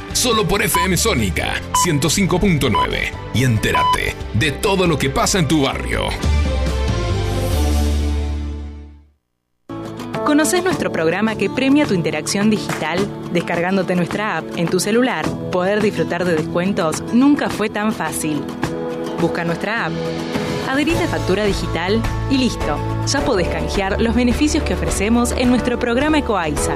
Solo por FM Sónica 105.9. Y entérate de todo lo que pasa en tu barrio. ¿Conoces nuestro programa que premia tu interacción digital? Descargándote nuestra app en tu celular, poder disfrutar de descuentos nunca fue tan fácil. Busca nuestra app, adherite a factura digital y listo. Ya podés canjear los beneficios que ofrecemos en nuestro programa Ecoaiza.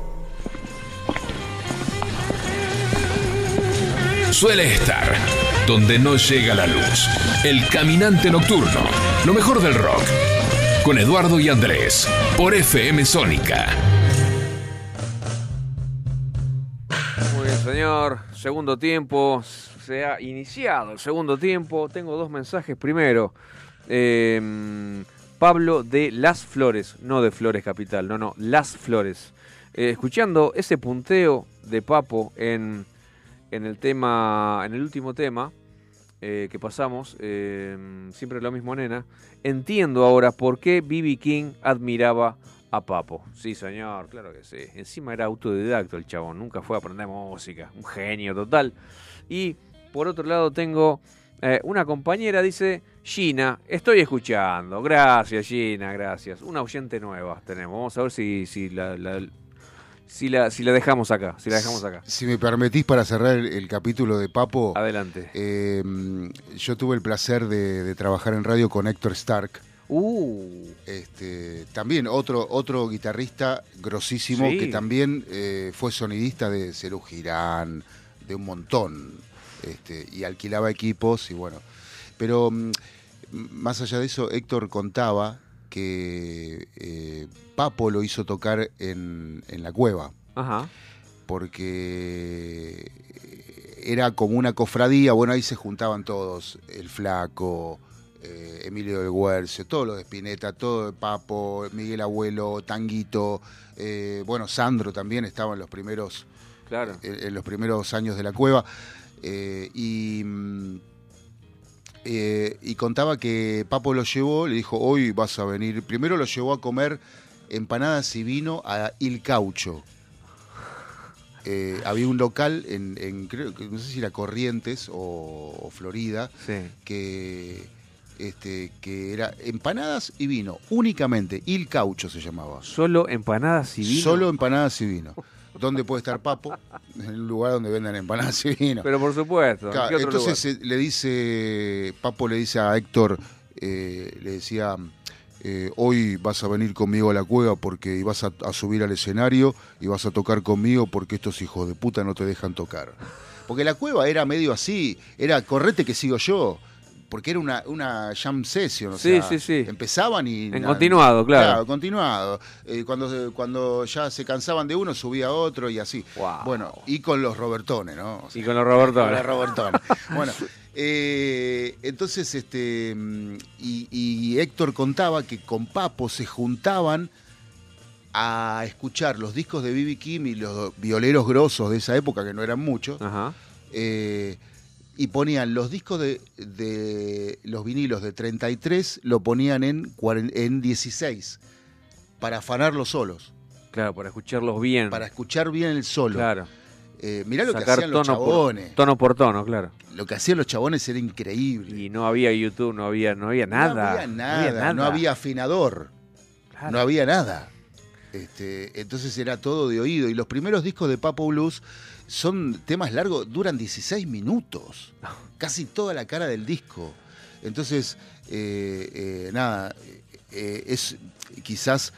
Suele estar donde no llega la luz. El caminante nocturno. Lo mejor del rock. Con Eduardo y Andrés. Por FM Sónica. señor. Segundo tiempo. Se ha iniciado el segundo tiempo. Tengo dos mensajes. Primero, eh, Pablo de Las Flores, no de Flores Capital, no, no, Las Flores. Eh, escuchando ese punteo de Papo en, en el tema, en el último tema eh, que pasamos, eh, siempre lo mismo, nena. Entiendo ahora por qué B.B. King admiraba a Papo. Sí, señor, claro que sí. Encima era autodidacto el chabón, nunca fue a aprender música. Un genio total. Y por otro lado tengo eh, una compañera, dice, Gina, estoy escuchando. Gracias, Gina, gracias. Una oyente nueva tenemos. Vamos a ver si, si la, la- si la, si la dejamos acá. Si la dejamos acá. Si me permitís para cerrar el, el capítulo de Papo, Adelante. eh, yo tuve el placer de, de trabajar en radio con Héctor Stark. Uh, Este, también otro, otro guitarrista grosísimo Sí. que también eh, fue sonidista de Cerú Girán, de un montón, este, y alquilaba equipos y bueno. Pero mm, más allá de eso, Héctor contaba que eh, Papo lo hizo tocar en, en la cueva, ajá. porque era como una cofradía, bueno, ahí se juntaban todos, el flaco, eh, Emilio del Guercio, todo lo de Spinetta, todo de Papo, Miguel Abuelo, Tanguito, eh, bueno, Sandro también estaba en los primeros, Claro. en, en los primeros años de la cueva, eh, y, mm, eh, y contaba que Papo lo llevó, le dijo, hoy vas a venir, primero lo llevó a comer empanadas y vino a Il Caucho. Eh, había un local en, en creo que no sé si era Corrientes o, o Florida Sí. que este que era empanadas y vino únicamente Il Caucho se llamaba Solo empanadas y vino. solo empanadas y vino ¿Dónde puede estar Papo? En un lugar donde vendan empanadas y vino. Pero por supuesto. ¿en Claro, qué otro entonces le dice, Papo le dice a Héctor, eh, le decía, eh, hoy vas a venir conmigo a la cueva porque vas a, a subir al escenario y vas a tocar conmigo porque estos hijos de puta no te dejan tocar. Porque la cueva era medio así, era correte que sigo yo. Porque era una, una jam session, o Sí, sea, sí, sí. empezaban y... En continuado, claro. continuado. Eh, cuando, cuando ya se cansaban de uno, subía otro y así. Wow. Bueno, y con los Robertones, ¿no? O sea, Y con los Robertones. con los Robertones. bueno, eh, entonces, este, mm, y, y Héctor contaba que con Papo se juntaban a escuchar los discos de B.B. King y los violeros grosos de esa época, que no eran muchos, Ajá. eh, y ponían los discos de, de los vinilos de 33, lo ponían en, en 16, para afanar los solos, Claro, para escucharlos bien. para escuchar bien el solo. Claro. Eh, mirá lo que hacían los por, chabones. tono por tono, claro. Lo que hacían los chabones era increíble. Y no había YouTube, no había, no había nada. No había nada, no había, afinador, Claro. no había nada. Este, entonces era todo de oído. Y los primeros discos de Papo Blues son temas largos, duran 16 minutos. Casi toda la cara del disco. Entonces, eh, eh, nada, eh, es quizás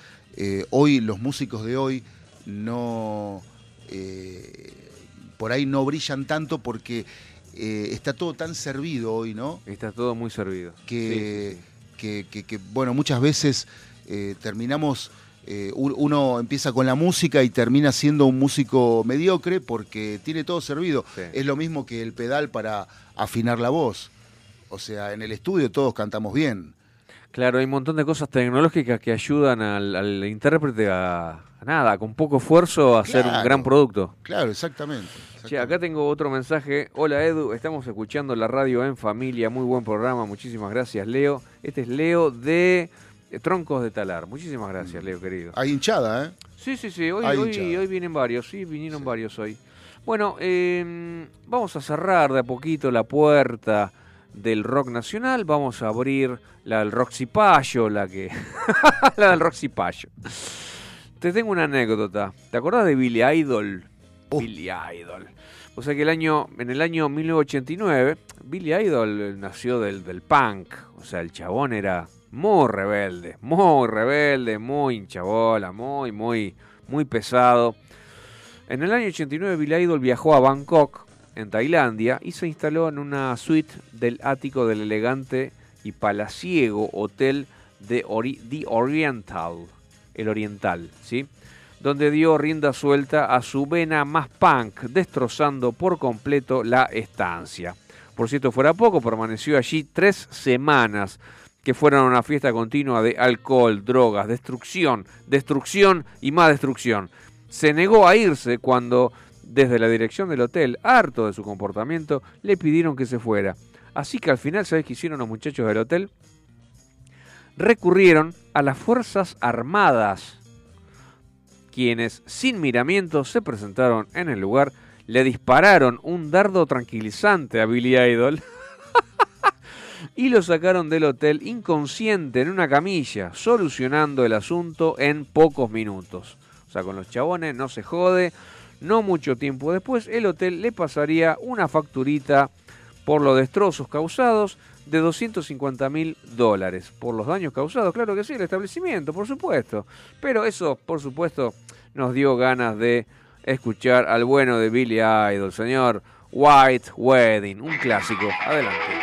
hoy los músicos de hoy no por ahí no brillan tanto porque está todo tan servido hoy, ¿no? Está todo muy servido. que, Sí, que- que- que, bueno, muchas veces terminamos, eh, un- uno empieza con la música y termina siendo un músico mediocre porque tiene todo servido. Sí. Es lo mismo que el pedal para afinar la voz. O sea, en el estudio todos cantamos bien. Claro, hay un montón de cosas tecnológicas que ayudan al, al intérprete a, a nada, con poco esfuerzo, a hacer un gran producto. Claro, exactamente. Che, acá tengo otro mensaje. Hola Edu, estamos escuchando la radio en familia. Muy buen programa, muchísimas gracias Leo. Este es Leo de Troncos de Talar. Muchísimas gracias Leo, querido. Hay hinchada, ¿eh? Sí, sí, sí, hoy, hoy, vienen varios, sí, vinieron varios hoy. Bueno, eh, vamos a cerrar de a poquito la puerta del rock nacional, vamos a abrir la del Roxy Payo, la que... la del Roxy Payo. Te tengo una anécdota. ¿Te acordás de Billy Idol? Oh. Billy Idol. O sea que el año, en el año 1989, Billy Idol eh, nació del, del punk. O sea, el chabón era muy rebelde, muy rebelde, muy hinchabola, muy, muy, muy pesado. En el año 89 Billy Idol viajó a Bangkok, en Tailandia, y se instaló en una suite del ático del elegante y palaciego hotel de The Oriental, el Oriental, ¿sí? donde dio rienda suelta a su vena más punk, destrozando por completo la estancia. Por cierto, fuera poco, permaneció allí tres semanas, que fueron una fiesta continua de alcohol, drogas, destrucción, destrucción y más destrucción. Se negó a irse cuando, desde la dirección del hotel, harto de su comportamiento, le pidieron que se fuera. Así que al final, ¿sabes qué hicieron los muchachos del hotel? Recurrieron a las Fuerzas Armadas, quienes, sin miramientos, se presentaron en el lugar, le dispararon un dardo tranquilizante a Billy Idol y lo sacaron del hotel inconsciente en una camilla, solucionando el asunto en pocos minutos. O sea, con los chabones no se jode. No mucho tiempo después, el hotel le pasaría una facturita por los destrozos causados de 250 mil dólares. Por los daños causados, claro que sí, el establecimiento, por supuesto. Pero eso, por supuesto, nos dio ganas de escuchar al bueno de Billy Idol, señor White Wedding, un clásico. Adelante.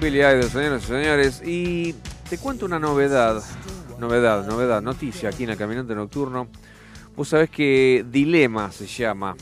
Billy Idol, señoras y señores. Y te cuento una novedad, novedad, novedad, noticia aquí en el Caminante Nocturno. Vos sabés que Dilema se llama.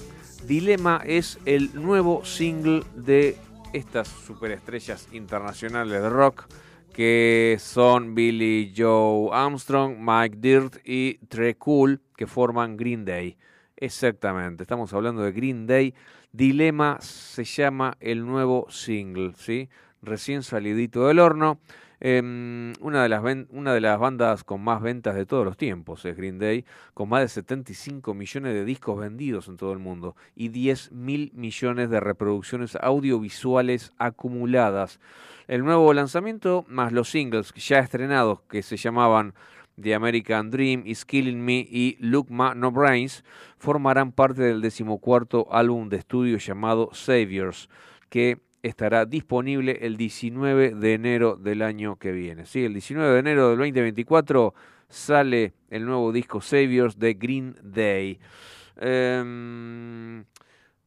Dilema es el nuevo single de estas superestrellas internacionales de rock que son Billy Joe Armstrong, Mike Dirt y Trey Cool que forman Green Day. Exactamente, estamos hablando de Green Day. Dilema se llama el nuevo single, ¿sí? Recién salidito del horno. Em, una, de las una de las bandas con más ventas de todos los tiempos es Green Day, con más de 75 millones de discos vendidos en todo el mundo y 10 mil millones de reproducciones audiovisuales acumuladas. El nuevo lanzamiento, más los singles ya estrenados que se llamaban The American Dream, Is Killing Me y Look Ma No Brains, formarán parte del decimocuarto álbum de estudio llamado Saviors, que estará disponible el 19 de enero del año que viene. Sí, el 19 de enero del 2024 sale el nuevo disco Saviors de Green Day. Em,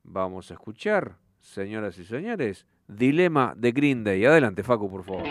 vamos a escuchar, señoras y señores, Dilema de Green Day. Adelante, Facu, por favor.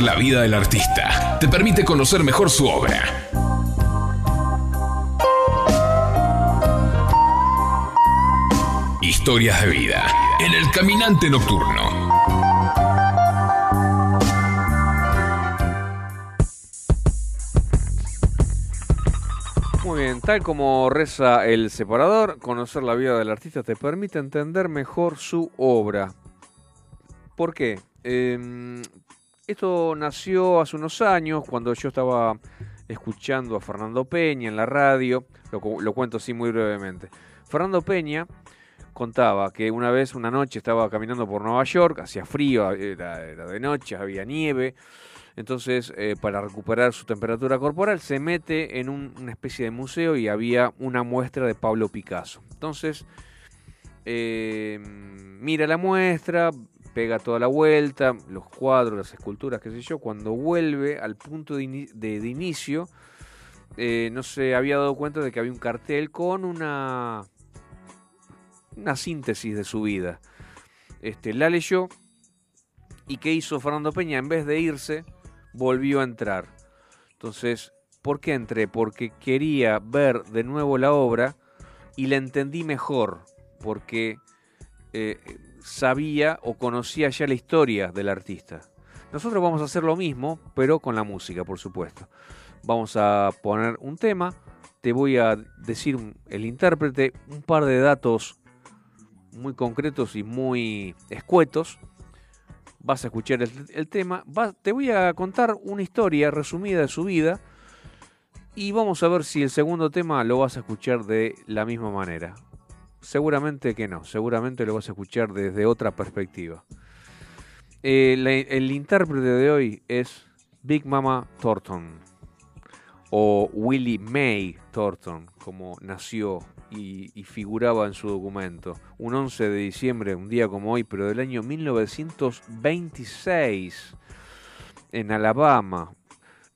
La vida del artista te permite conocer mejor su obra. Historias de vida en el caminante nocturno. Muy bien, tal como reza el separador, conocer la vida del artista te permite entender mejor su obra. ¿Por qué? Eh, esto nació hace unos años, cuando yo estaba escuchando a Fernando Peña en la radio, lo, cu- lo cuento así muy brevemente. Fernando Peña contaba que una vez, una noche, estaba caminando por Nueva York, hacía frío, era, de noche, había nieve, entonces eh, para recuperar su temperatura corporal se mete en un- una especie de museo y había una muestra de Pablo Picasso. Entonces eh, mira la muestra, pega toda la vuelta, los cuadros, las esculturas, qué sé yo, cuando vuelve al punto de, ini- de- de inicio, eh, no se había dado cuenta de que había un cartel con una, una síntesis de su vida. Este, la leyó y ¿qué hizo Fernando Peña? En vez de irse, volvió a entrar. Entonces, ¿por qué entré? Porque quería ver de nuevo la obra y la entendí mejor, porque eh, sabía o conocía ya la historia del artista. Nosotros vamos a hacer lo mismo, pero con la música, por supuesto. Vamos a poner un tema, te voy a decir el intérprete, un par de datos muy concretos y muy escuetos. Vas a escuchar el, tema, te voy a contar una historia resumida de su vida y vamos a ver si el segundo tema lo vas a escuchar de la misma manera. Seguramente que no, seguramente lo vas a escuchar desde otra perspectiva. Eh, el intérprete de hoy es Big Mama Thornton o Willie May Thornton, como nació y, y figuraba en su documento. Un 11 de diciembre, un día como hoy, pero del año 1926, en Alabama,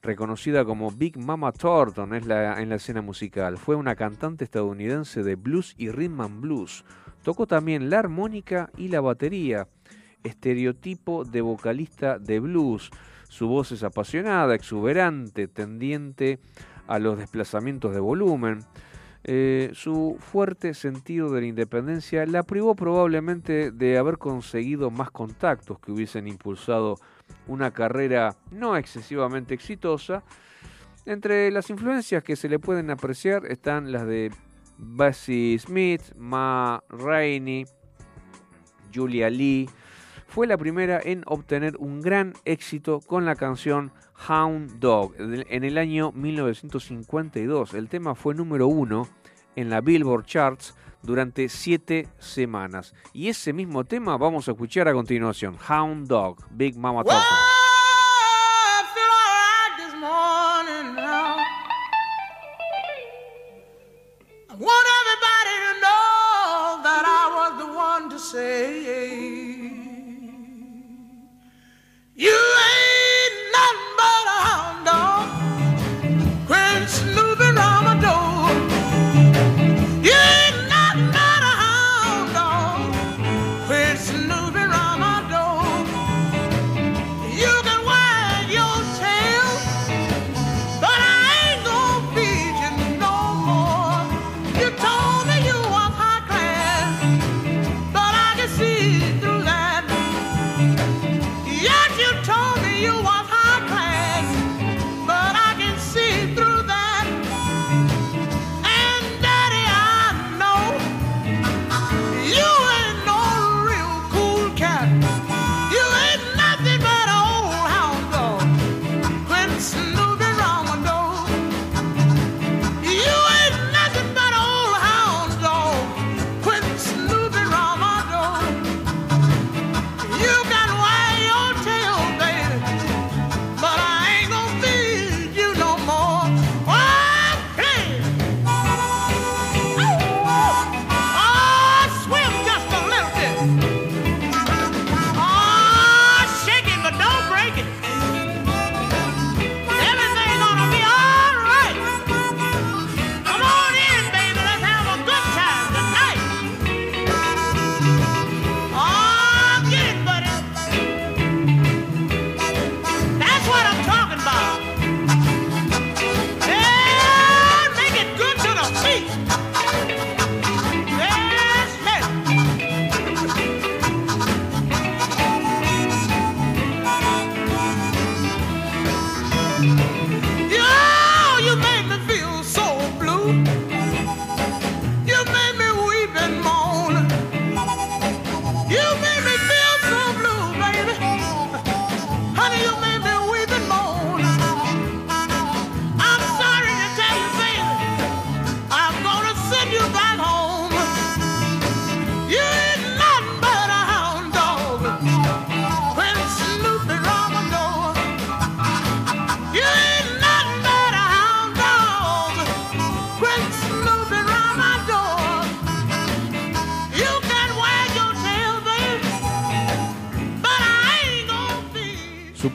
reconocida como Big Mama Thornton es la, en la escena musical. Fue una cantante estadounidense de blues y rhythm and blues. Tocó también la armónica y la batería, estereotipo de vocalista de blues. Su voz es apasionada, exuberante, tendiente a los desplazamientos de volumen. Eh, su fuerte sentido de la independencia la privó probablemente de haber conseguido más contactos que hubiesen impulsado una carrera no excesivamente exitosa. Entre las influencias que se le pueden apreciar están las de Bessie Smith, Ma Rainey, Julia Lee. Fue la primera en obtener un gran éxito con la canción Hound Dog en el año 1952. El tema fue número uno en la Billboard Charts durante siete semanas. Y ese mismo tema vamos a escuchar a continuación. Hound Dog, Big Mama Thornton.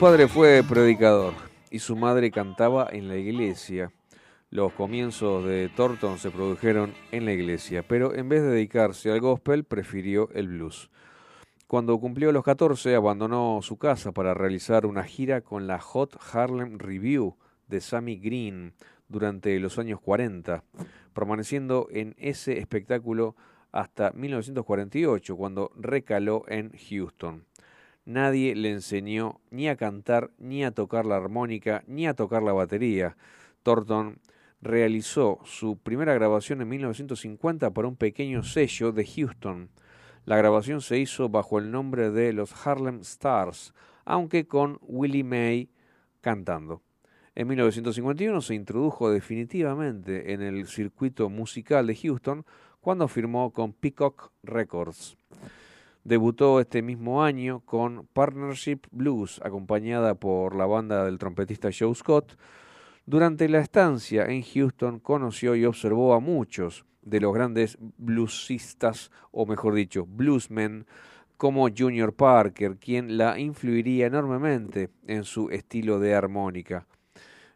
Padre fue predicador y su madre cantaba en la iglesia. Los comienzos de Thornton se produjeron en la iglesia, pero en vez de dedicarse al gospel, prefirió el blues. Cuando cumplió los 14, abandonó su casa para realizar una gira con la Hot Harlem Review de Sammy Green durante los años 40, permaneciendo en ese espectáculo hasta 1948, cuando recaló en Houston. Nadie le enseñó ni a cantar, ni a tocar la armónica, ni a tocar la batería. Thornton realizó su primera grabación en 1950 para un pequeño sello de Houston. La grabación se hizo bajo el nombre de los Harlem Stars, aunque con Willie May cantando. En 1951 se introdujo definitivamente en el circuito musical de Houston cuando firmó con Peacock Records. Debutó este mismo año con Partnership Blues, acompañada por la banda del trompetista Joe Scott. Durante la estancia en Houston conoció y observó a muchos de los grandes bluesistas, o mejor dicho, bluesmen, como Junior Parker, quien la influiría enormemente en su estilo de armónica.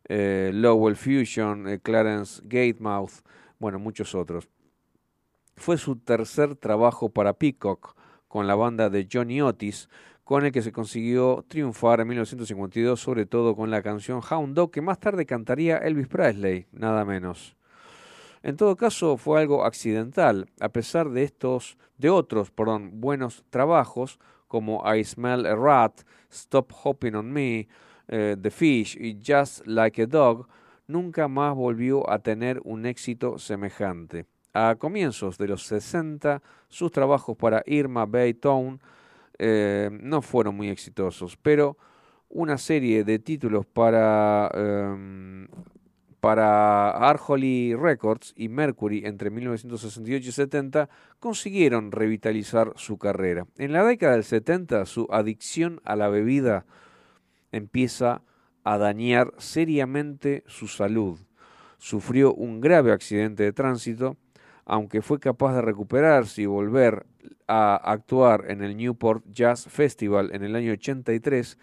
Eh, Lowell Fusion, eh, Clarence Gatemouth, bueno, muchos otros. Fue su tercer trabajo para Peacock con la banda de Johnny Otis, con el que se consiguió triunfar en 1952, sobre todo con la canción Hound Dog, que más tarde cantaría Elvis Presley, nada menos. En todo caso, fue algo accidental, a pesar de estos, de otros, perdón, buenos trabajos como I Smell a Rat, Stop Hopping on Me, eh, The Fish y Just Like a Dog, nunca más volvió a tener un éxito semejante. A comienzos de los 60, sus trabajos para Irma Bay Town eh, no fueron muy exitosos, pero una serie de títulos para em, para Arjoli Records y Mercury entre 1968 y 70 consiguieron revitalizar su carrera. En la década del 70 su adicción a la bebida empieza a dañar seriamente su salud. Sufrió un grave accidente de tránsito, aunque fue capaz de recuperarse y volver a actuar en el Newport Jazz Festival en el año 83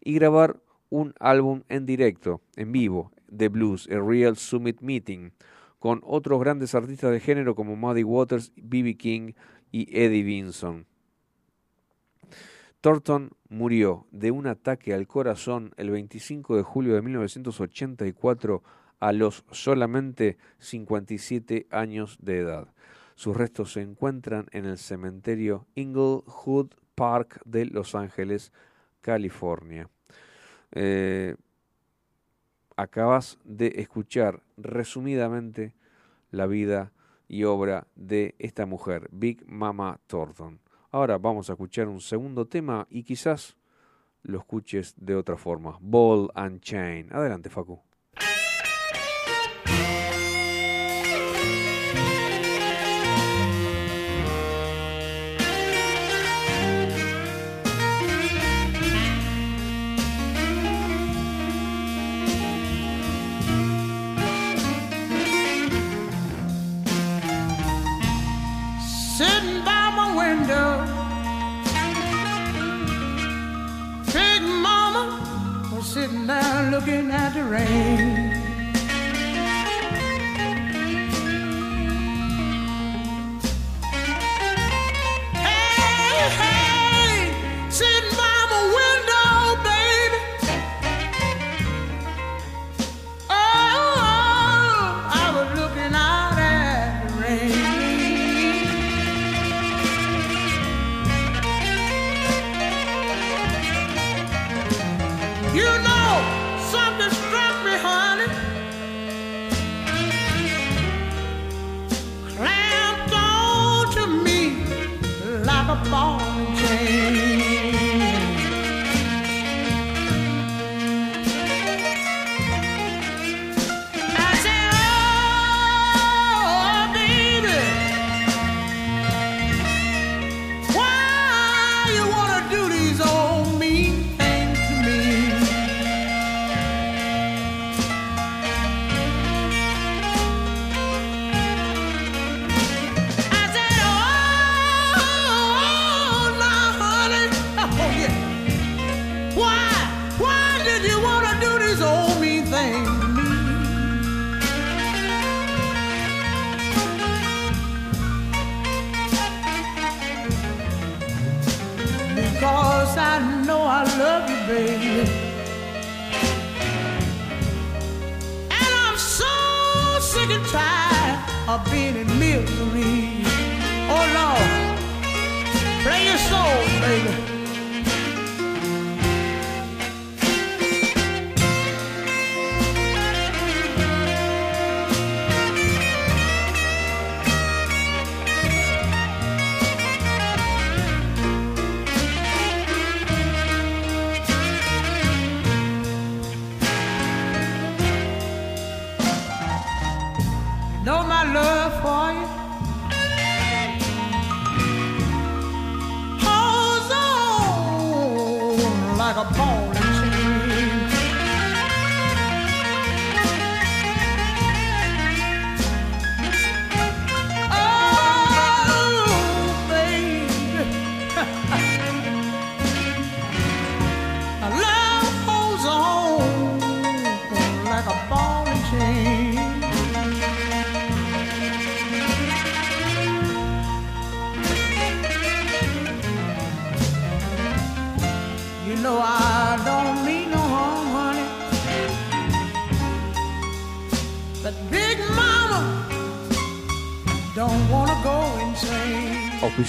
y grabar un álbum en directo, en vivo, de blues, el Real Summit Meeting, con otros grandes artistas de género como Muddy Waters, B.B. King y Eddie Vinson. Thornton murió de un ataque al corazón el 25 de julio de 1984 a los solamente 57 años de edad. Sus restos se encuentran en el cementerio Inglewood Park de Los Ángeles, California. Eh, acabas de escuchar resumidamente la vida y obra de esta mujer, Big Mama Thornton. Ahora vamos a escuchar un segundo tema y quizás lo escuches de otra forma. Ball and Chain. Adelante, Facu. down looking at the rain.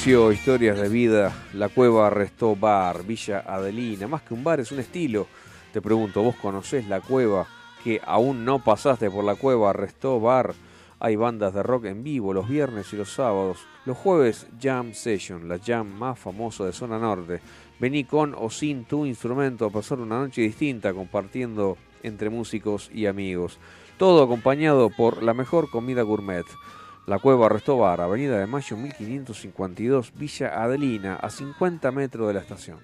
Historias de Vida, La Cueva Restó Bar, Villa Adelina. Más que un bar, es un estilo. Te pregunto, ¿vos conocés La Cueva? Que aún no pasaste por La Cueva Restó Bar. Hay bandas de rock en vivo los viernes y los sábados. Los jueves, Jam Session, la jam más famosa de Zona Norte. Vení con o sin tu instrumento a pasar una noche distinta compartiendo entre músicos y amigos. Todo acompañado por la mejor comida gourmet. La Cueva Restobar, Avenida de Mayo 1552, Villa Adelina, a 50 metros de la estación.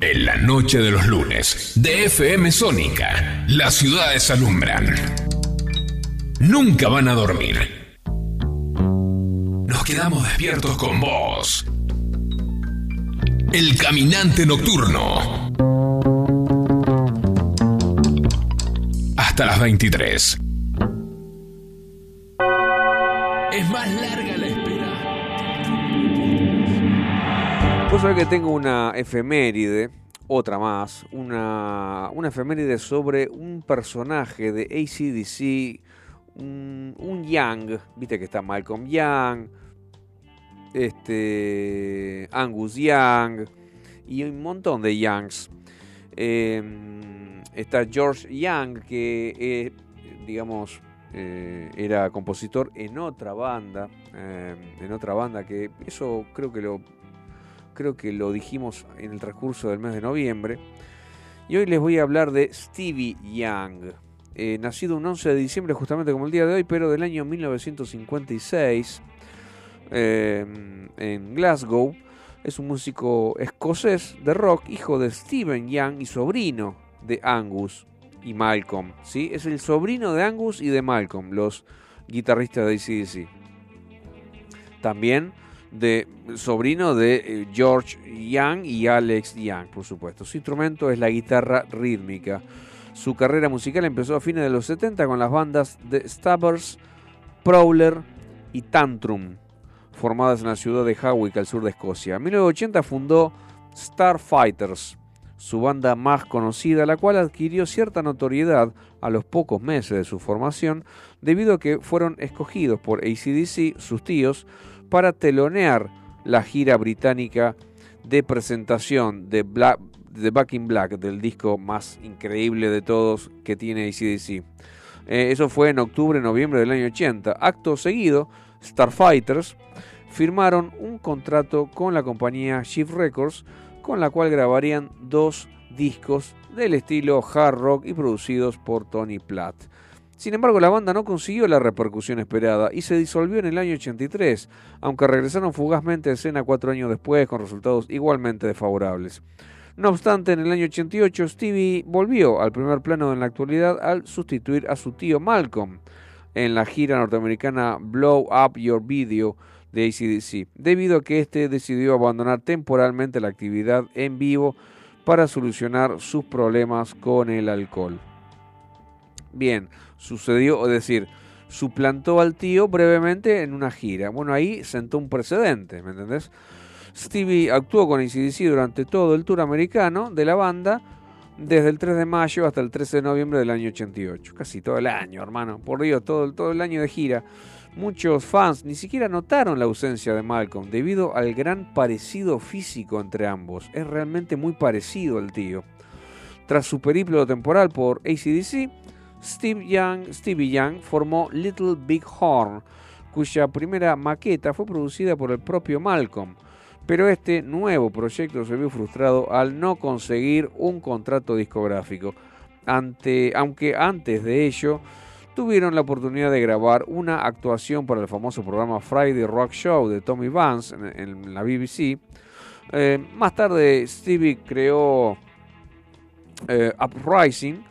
En la noche de los lunes, de FM Sónica, las ciudades alumbran. Nunca van a dormir. Nos quedamos despiertos con vos. El caminante nocturno. Hasta las 23. Es más larga la espera. Vos sabés que tengo una efeméride, otra más, una, una efeméride sobre un personaje de ACDC, un, un Young, viste que está Malcolm Young, este, Angus Young y un montón de Youngs. Eh, está George Young, que eh, digamos eh, era compositor en otra banda, eh, en otra banda que eso creo que lo creo que lo dijimos en el transcurso del mes de noviembre. Y hoy les voy a hablar de Stevie Young, nacido un 11 de diciembre justamente como el día de hoy, pero del año 1956 eh, en Glasgow. Es un músico escocés de rock, hijo de Stephen Young y sobrino de Angus y Malcolm. ¿sí? Es el sobrino de Angus y de Malcolm, los guitarristas de ACDC. También de sobrino de eh, George Young y Alex Young, por supuesto. Su instrumento es la guitarra rítmica. Su carrera musical empezó a fines de los 70 con las bandas de Stabbers, Prowler y Tantrum, formadas en la ciudad de Hawick, al sur de Escocia. En 1980 fundó Starfighters, su banda más conocida, la cual adquirió cierta notoriedad a los pocos meses de su formación, debido a que fueron escogidos por ACDC, sus tíos, para telonear la gira británica de presentación de, Black, de Back in Black, del disco más increíble de todos que tiene ACDC. Eh, eso fue en octubre-noviembre del año 80. Acto seguido, Starfighters firmaron un contrato con la compañía Shift Records, con la cual grabarían dos discos del estilo hard rock y producidos por Tony Platt. Sin embargo, la banda no consiguió la repercusión esperada y se disolvió en el año 83, aunque regresaron fugazmente a escena cuatro años después con resultados igualmente desfavorables. No obstante, en el año 88 Stevie volvió al primer plano en la actualidad al sustituir a su tío Malcolm en la gira norteamericana Blow Up Your Video de ACDC, debido a que éste decidió abandonar temporalmente la actividad en vivo para solucionar sus problemas con el alcohol. Bien, sucedió, es decir, suplantó al tío brevemente en una gira. Bueno, ahí sentó un precedente, ¿me entendés? Stevie actuó con ACDC durante todo el tour americano de la banda, desde el 3 de mayo hasta el 13 de noviembre del año 88. Casi todo el año, hermano. Por Dios, todo, todo el año de gira. Muchos fans ni siquiera notaron la ausencia de Malcolm debido al gran parecido físico entre ambos. Es realmente muy parecido al tío. Tras su periplo temporal por ACDC, Steve Young, Stevie Young formó Little Big Horn, cuya primera maqueta fue producida por el propio Malcolm. Pero este nuevo proyecto se vio frustrado al no conseguir un contrato discográfico. Aunque antes de ello tuvieron la oportunidad de grabar una actuación para el famoso programa Friday Rock Show de Tommy Vance en, la BBC. Eh, más tarde Stevie creó eh, Uprising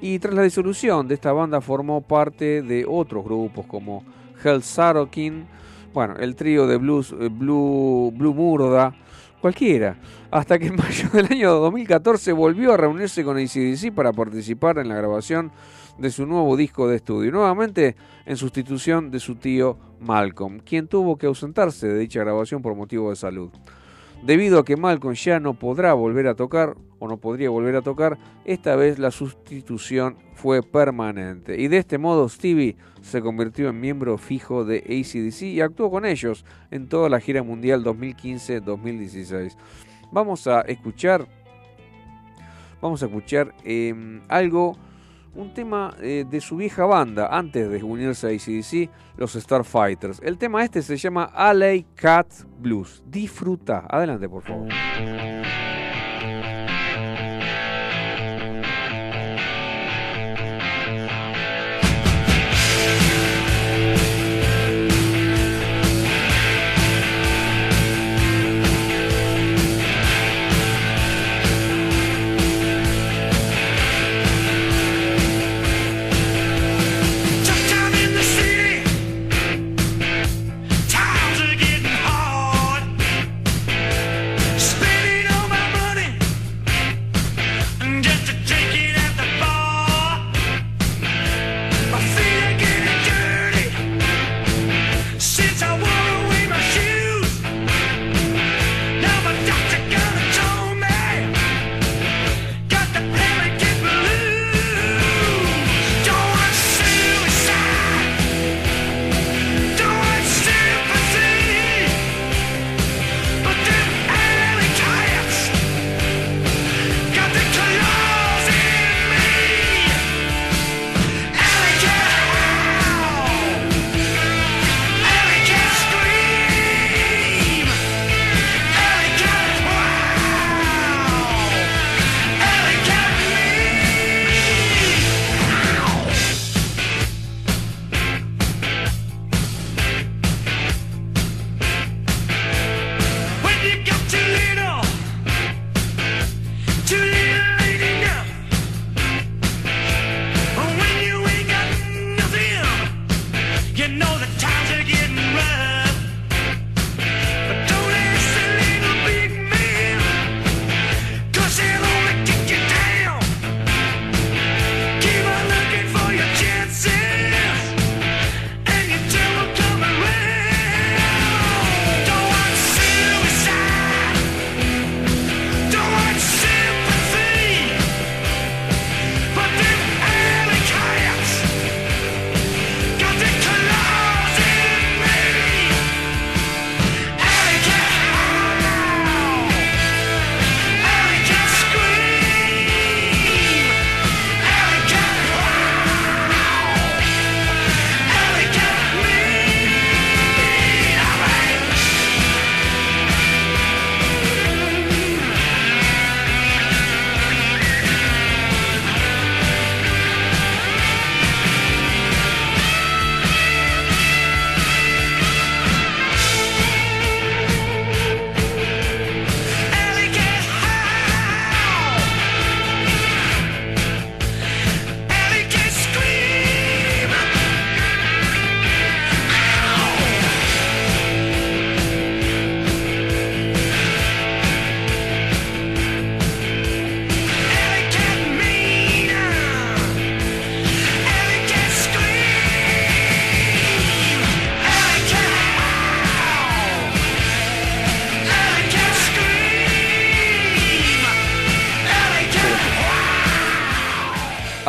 y tras la disolución de esta banda formó parte de otros grupos como Hell Sarokin, bueno, el trío de blues eh, Blue, Blue Murda, cualquiera, hasta que en mayo del año 2014 volvió a reunirse con ACDC para participar en la grabación de su nuevo disco de estudio, nuevamente en sustitución de su tío Malcolm, quien tuvo que ausentarse de dicha grabación por motivo de salud. Debido a que Malcolm ya no podrá volver a tocar, o no podría volver a tocar, esta vez la sustitución fue permanente. Y de este modo Stevie se convirtió en miembro fijo de ACDC y actuó con ellos en toda la gira mundial 2015-2016. Vamos a escuchar, vamos a escuchar eh, algo un tema eh, de su vieja banda antes de unirse a ACDC, los Starfighters. El tema este se llama Alley Cat Blues. Disfruta. Adelante, por favor.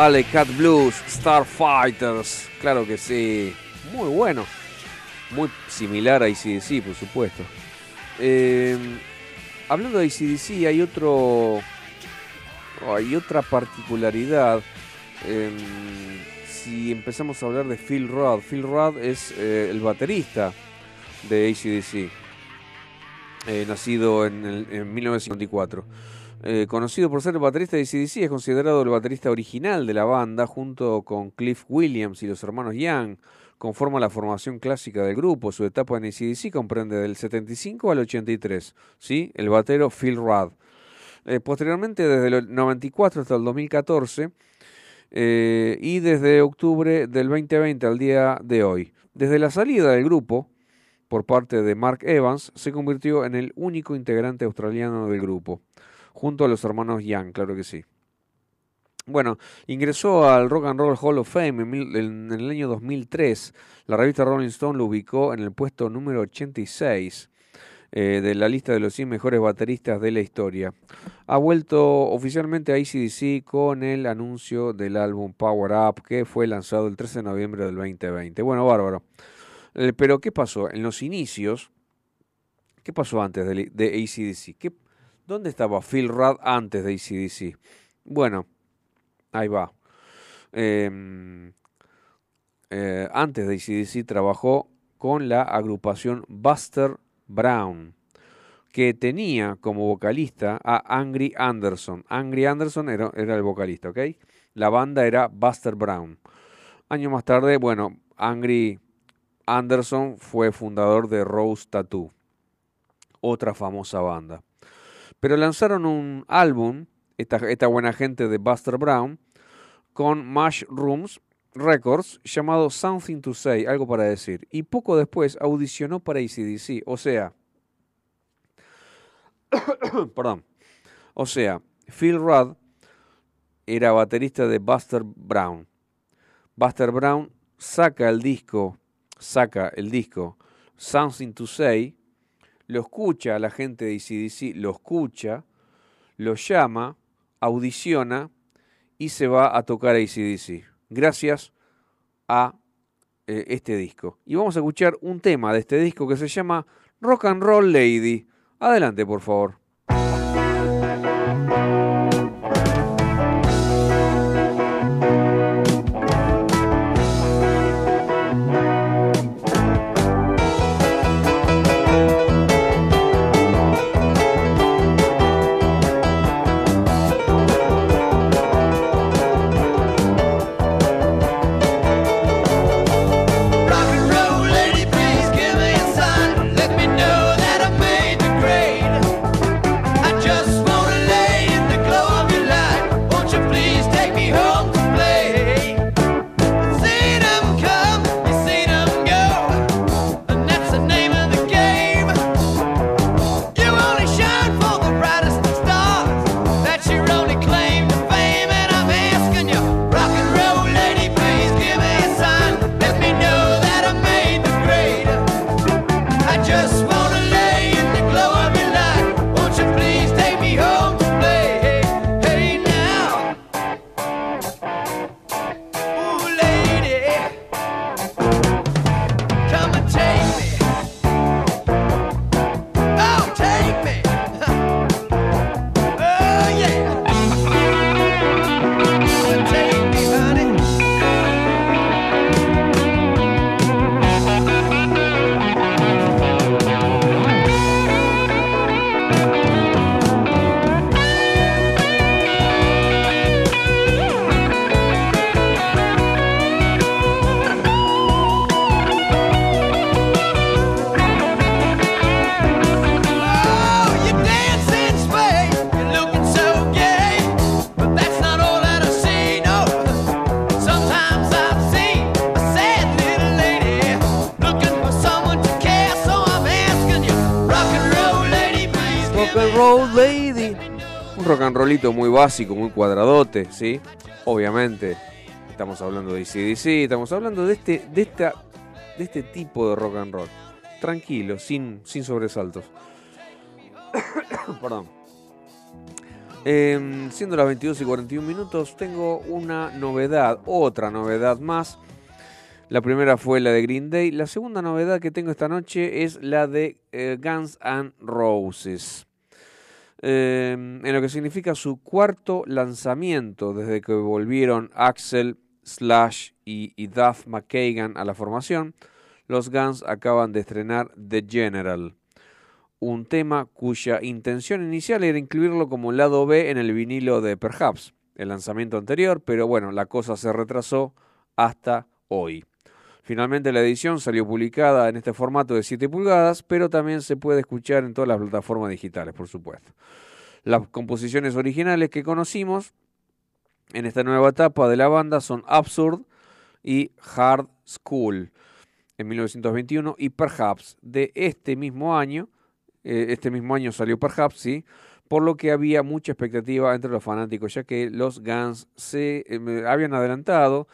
Alley Cat Blues, Starfighters, claro que sí, muy bueno, muy similar a ACDC, por supuesto. Eh, hablando de ACDC, hay otro, hay otra particularidad. eh, si empezamos a hablar de Phil Rudd, Phil Rudd es eh, el baterista de ACDC, eh, nacido en, en 1954. Eh, conocido por ser el baterista de ACDC, es considerado el baterista original de la banda, junto con Cliff Williams y los hermanos Young. Conforma la formación clásica del grupo. Su etapa en ACDC comprende del 75 al 83. ¿sí? El batero Phil Rudd. Eh, posteriormente, desde el 94 hasta el 2014, eh, y desde octubre del 2020 al día de hoy. Desde la salida del grupo, por parte de Mark Evans, se convirtió en el único integrante australiano del grupo, junto a los hermanos Young, claro que sí. Bueno, ingresó al Rock and Roll Hall of Fame en, el año 2003. La revista Rolling Stone lo ubicó en el puesto número 86 eh, de la lista de los 100 mejores bateristas de la historia. Ha vuelto oficialmente a ACDC con el anuncio del álbum Power Up que fue lanzado el 13 de noviembre del 2020. Bueno, bárbaro. Eh, pero ¿qué pasó? En los inicios, ¿qué pasó antes de, de ACDC? ¿Qué, ¿Dónde estaba Phil Rudd antes de ACDC? Bueno, ahí va. Em, eh, antes de ACDC trabajó con la agrupación Buster Brown, que tenía como vocalista a Angry Anderson. Angry Anderson era, era el vocalista, ¿ok? La banda era Buster Brown. Años más tarde, bueno, Angry Anderson fue fundador de Rose Tattoo, otra famosa banda. Pero lanzaron un álbum, esta, buena gente de Buster Brown, con Mushrooms Records llamado Something to Say, algo para decir. Y poco después audicionó para ACDC. O sea, perdón. O sea, Phil Rudd era baterista de Buster Brown. Buster Brown saca el disco, saca el disco Something to Say, lo escucha a la gente de ACDC, lo escucha, lo llama, audiciona y se va a tocar a ACDC. Gracias a eh, este disco. Y vamos a escuchar un tema de este disco que se llama Rock and Roll Lady. Adelante, por favor. Muy básico, muy cuadradote, ¿sí? Obviamente, estamos hablando de ACDC, estamos hablando de este, de esta, de este tipo de rock and roll. Tranquilo, sin, sin sobresaltos. Perdón. Eh, siendo las 22 y 41 minutos, tengo una novedad, otra novedad más. La primera fue la de Green Day. La segunda novedad que tengo esta noche es la de eh, Guns N' Roses. Eh, en lo que significa su cuarto lanzamiento desde que volvieron Axel, Slash y, y Duff McKagan a la formación, los Guns acaban de estrenar The General, un tema cuya intención inicial era incluirlo como lado B en el vinilo de Perhaps, el lanzamiento anterior, pero bueno, la cosa se retrasó hasta hoy. Finalmente la edición salió publicada en este formato de 7 pulgadas, pero también se puede escuchar en todas las plataformas digitales, por supuesto. Las composiciones originales que conocimos en esta nueva etapa de la banda son Absurd y Hard School en 1921 y Perhaps de este mismo año, eh, este mismo año salió Perhaps, sí, por lo que había mucha expectativa entre los fanáticos, ya que los Guns se eh, habían adelantado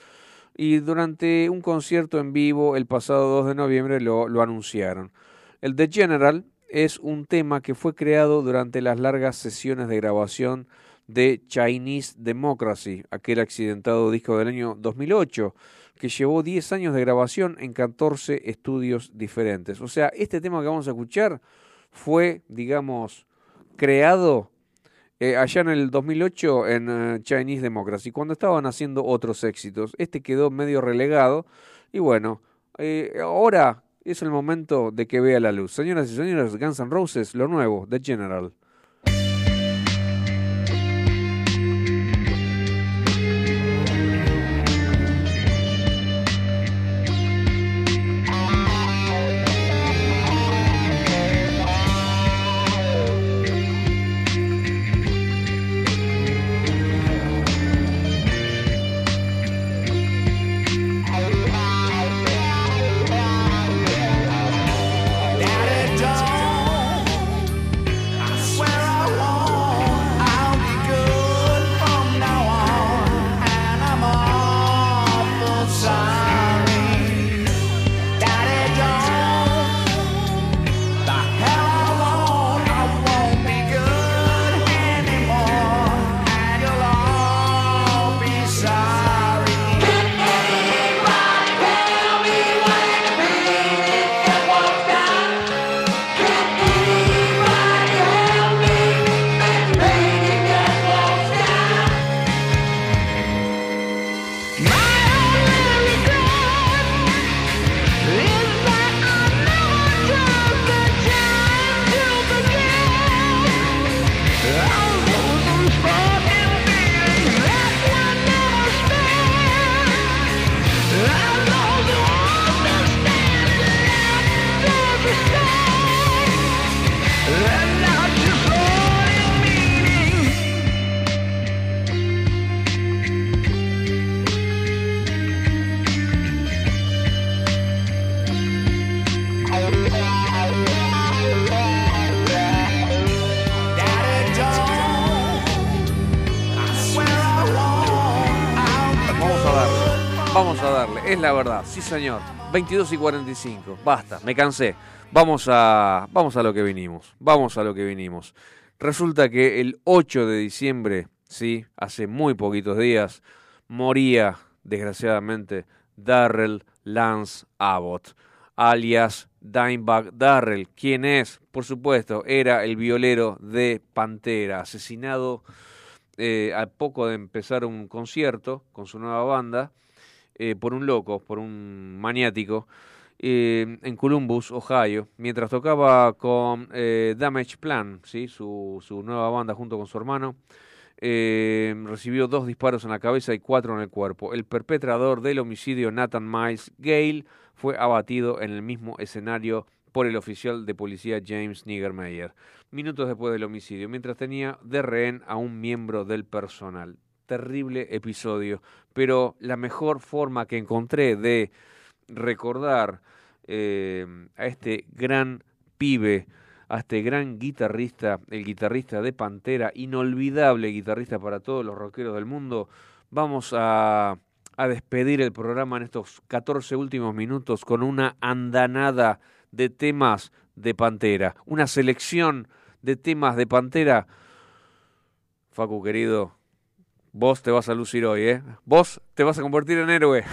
y durante un concierto en vivo el pasado 2 de noviembre lo, lo anunciaron. El The General es un tema que fue creado durante las largas sesiones de grabación de Chinese Democracy, aquel accidentado disco del año 2008, que llevó 10 años de grabación en 14 estudios diferentes. O sea, este tema que vamos a escuchar fue, digamos, creado eh, allá en el 2008 en eh, Chinese Democracy, cuando estaban haciendo otros éxitos. Este quedó medio relegado y bueno, eh, ahora es el momento de que vea la luz. Señoras y señores, Guns N' Roses, lo nuevo, The General. Señor. 22 y 45, basta, me cansé. Vamos a, vamos a lo que vinimos, vamos a lo que vinimos. Resulta que el 8 de diciembre, sí, hace muy poquitos días, moría, desgraciadamente, Darrell Lance Abbott, alias Dimebag Darrell. ¿Quién es? Por supuesto, era el violero de Pantera, asesinado eh, al poco de empezar un concierto con su nueva banda eh, por un loco, por un maniático, eh, en Columbus, Ohio, mientras tocaba con eh, Damage Plan, ¿sí? su, su nueva banda junto con su hermano. recibió dos disparos en la cabeza y cuatro en el cuerpo. El perpetrador del homicidio, Nathan Miles Gale, fue abatido en el mismo escenario por el oficial de policía James Niedermeyer, minutos después del homicidio, mientras tenía de rehén a un miembro del personal terrible episodio. Pero la mejor forma que encontré de recordar em, a este gran pibe, a este gran guitarrista, el guitarrista de Pantera, inolvidable guitarrista para todos los rockeros del mundo, vamos a, a despedir el programa en estos 14 últimos minutos con una andanada de temas de Pantera, una selección de temas de Pantera. Facu querido, Vos te vas a lucir hoy, ¿eh? Vos te vas a convertir en héroe.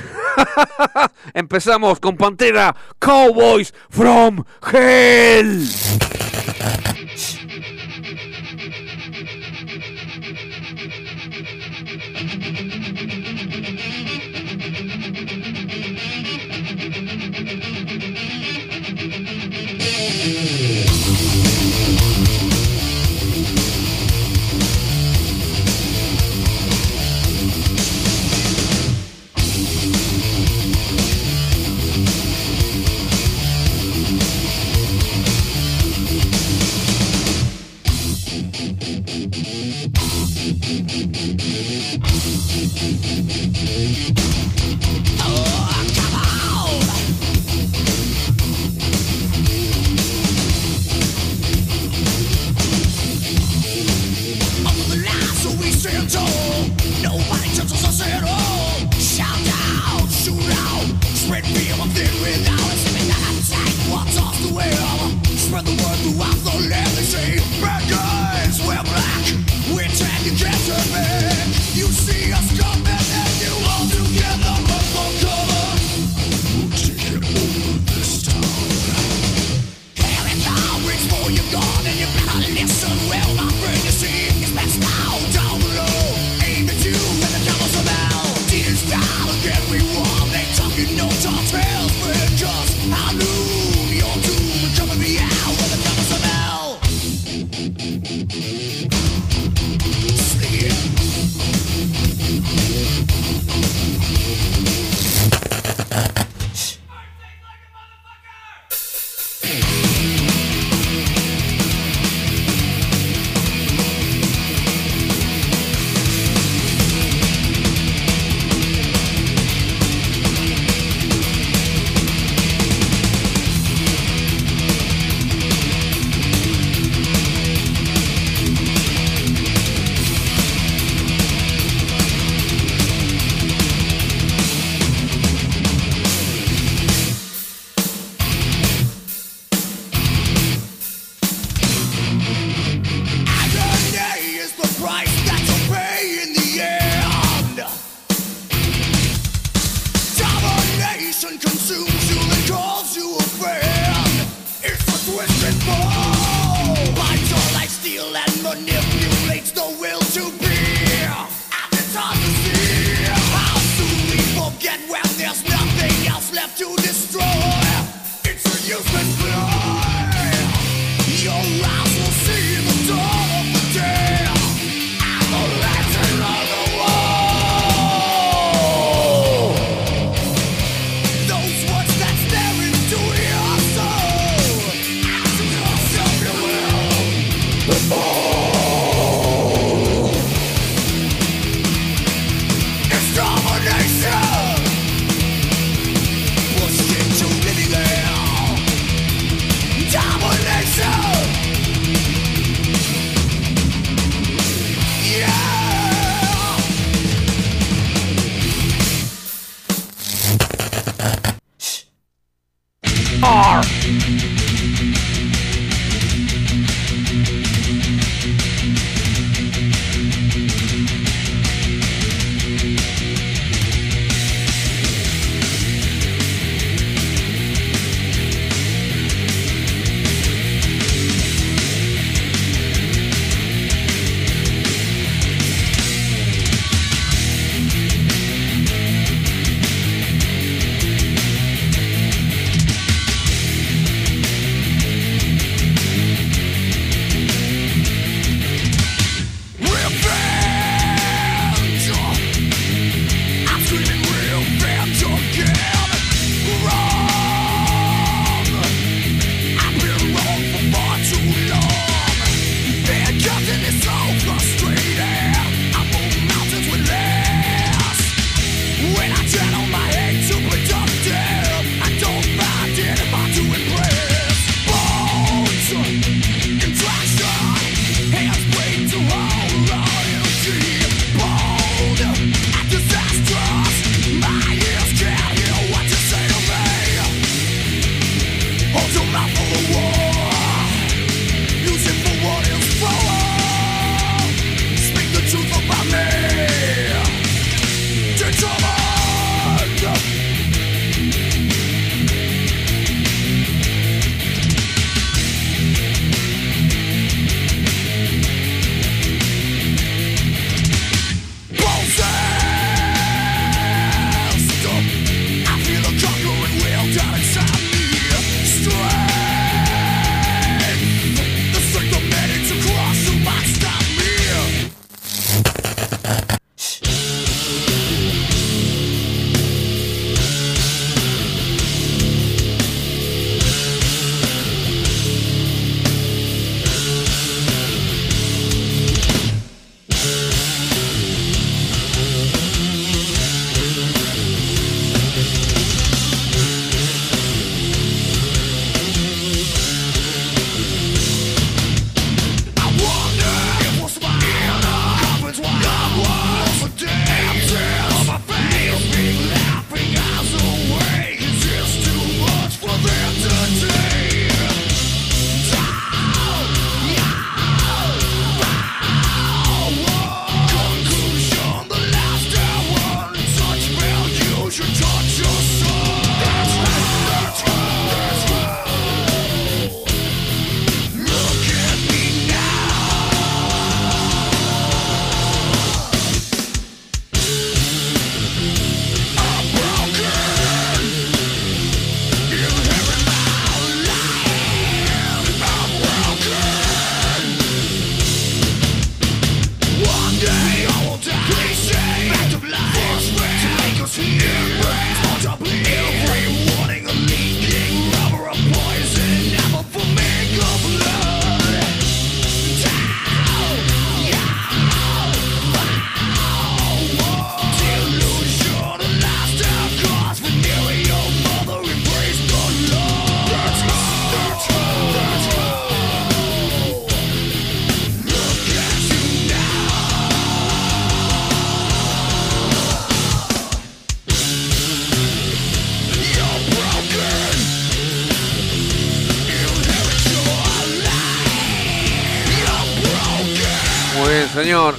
Empezamos con Pantera, Cowboys from Hell.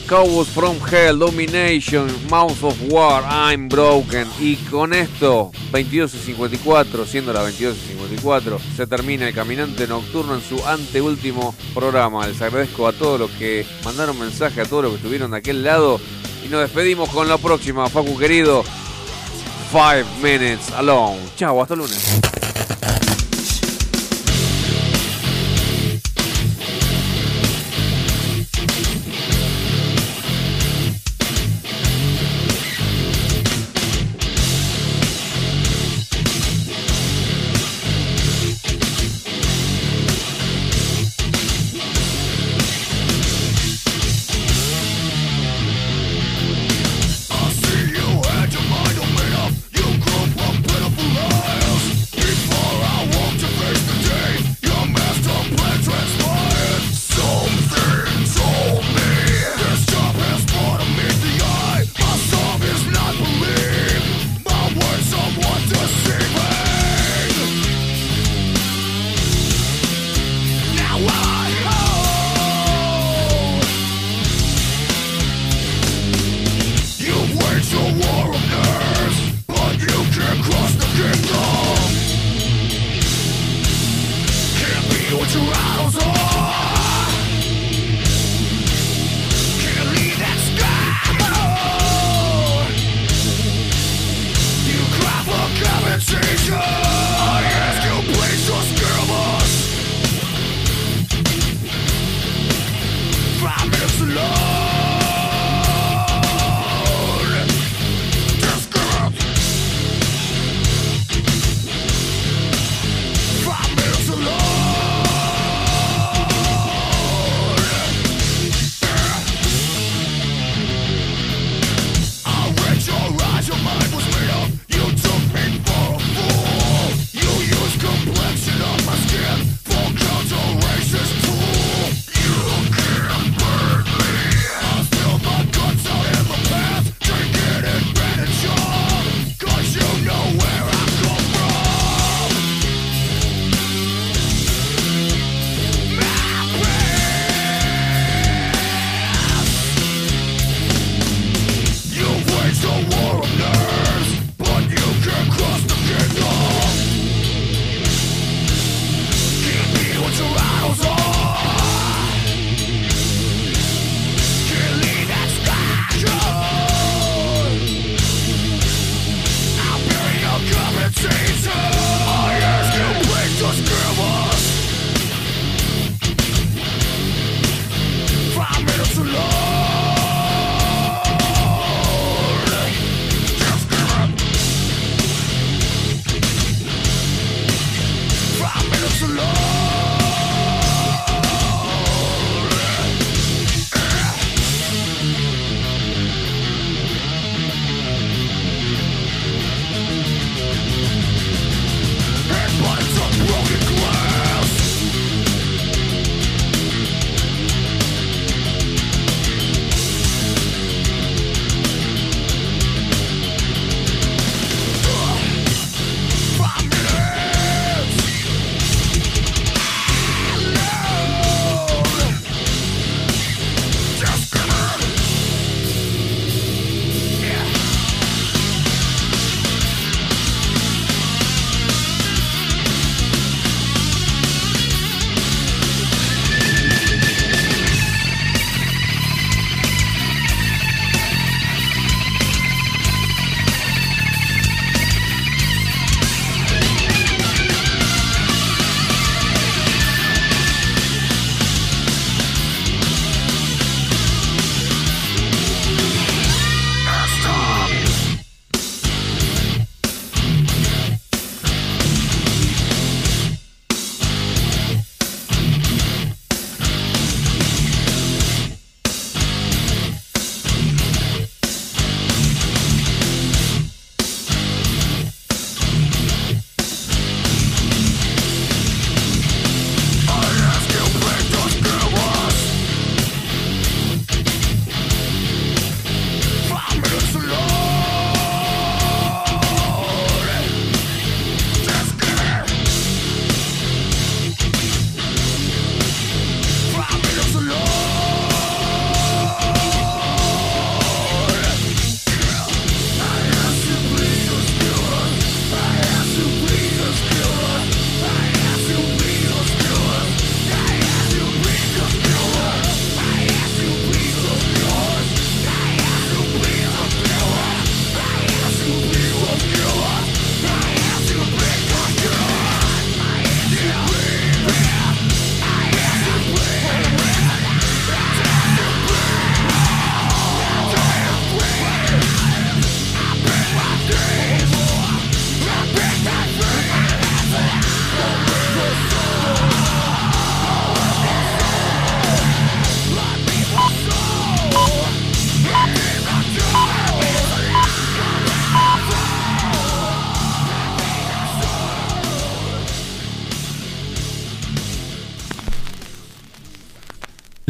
Cowboys from Hell, Domination, Mouth of War, I'm Broken. Y con esto, 22 y 54, siendo las 22 y 54, se termina el Caminante Nocturno en su anteúltimo programa. Les agradezco a todos los que mandaron mensaje, a todos los que estuvieron de aquel lado. Y nos despedimos con la próxima, Facu querido. Five Minutes Alone. Chao, hasta lunes.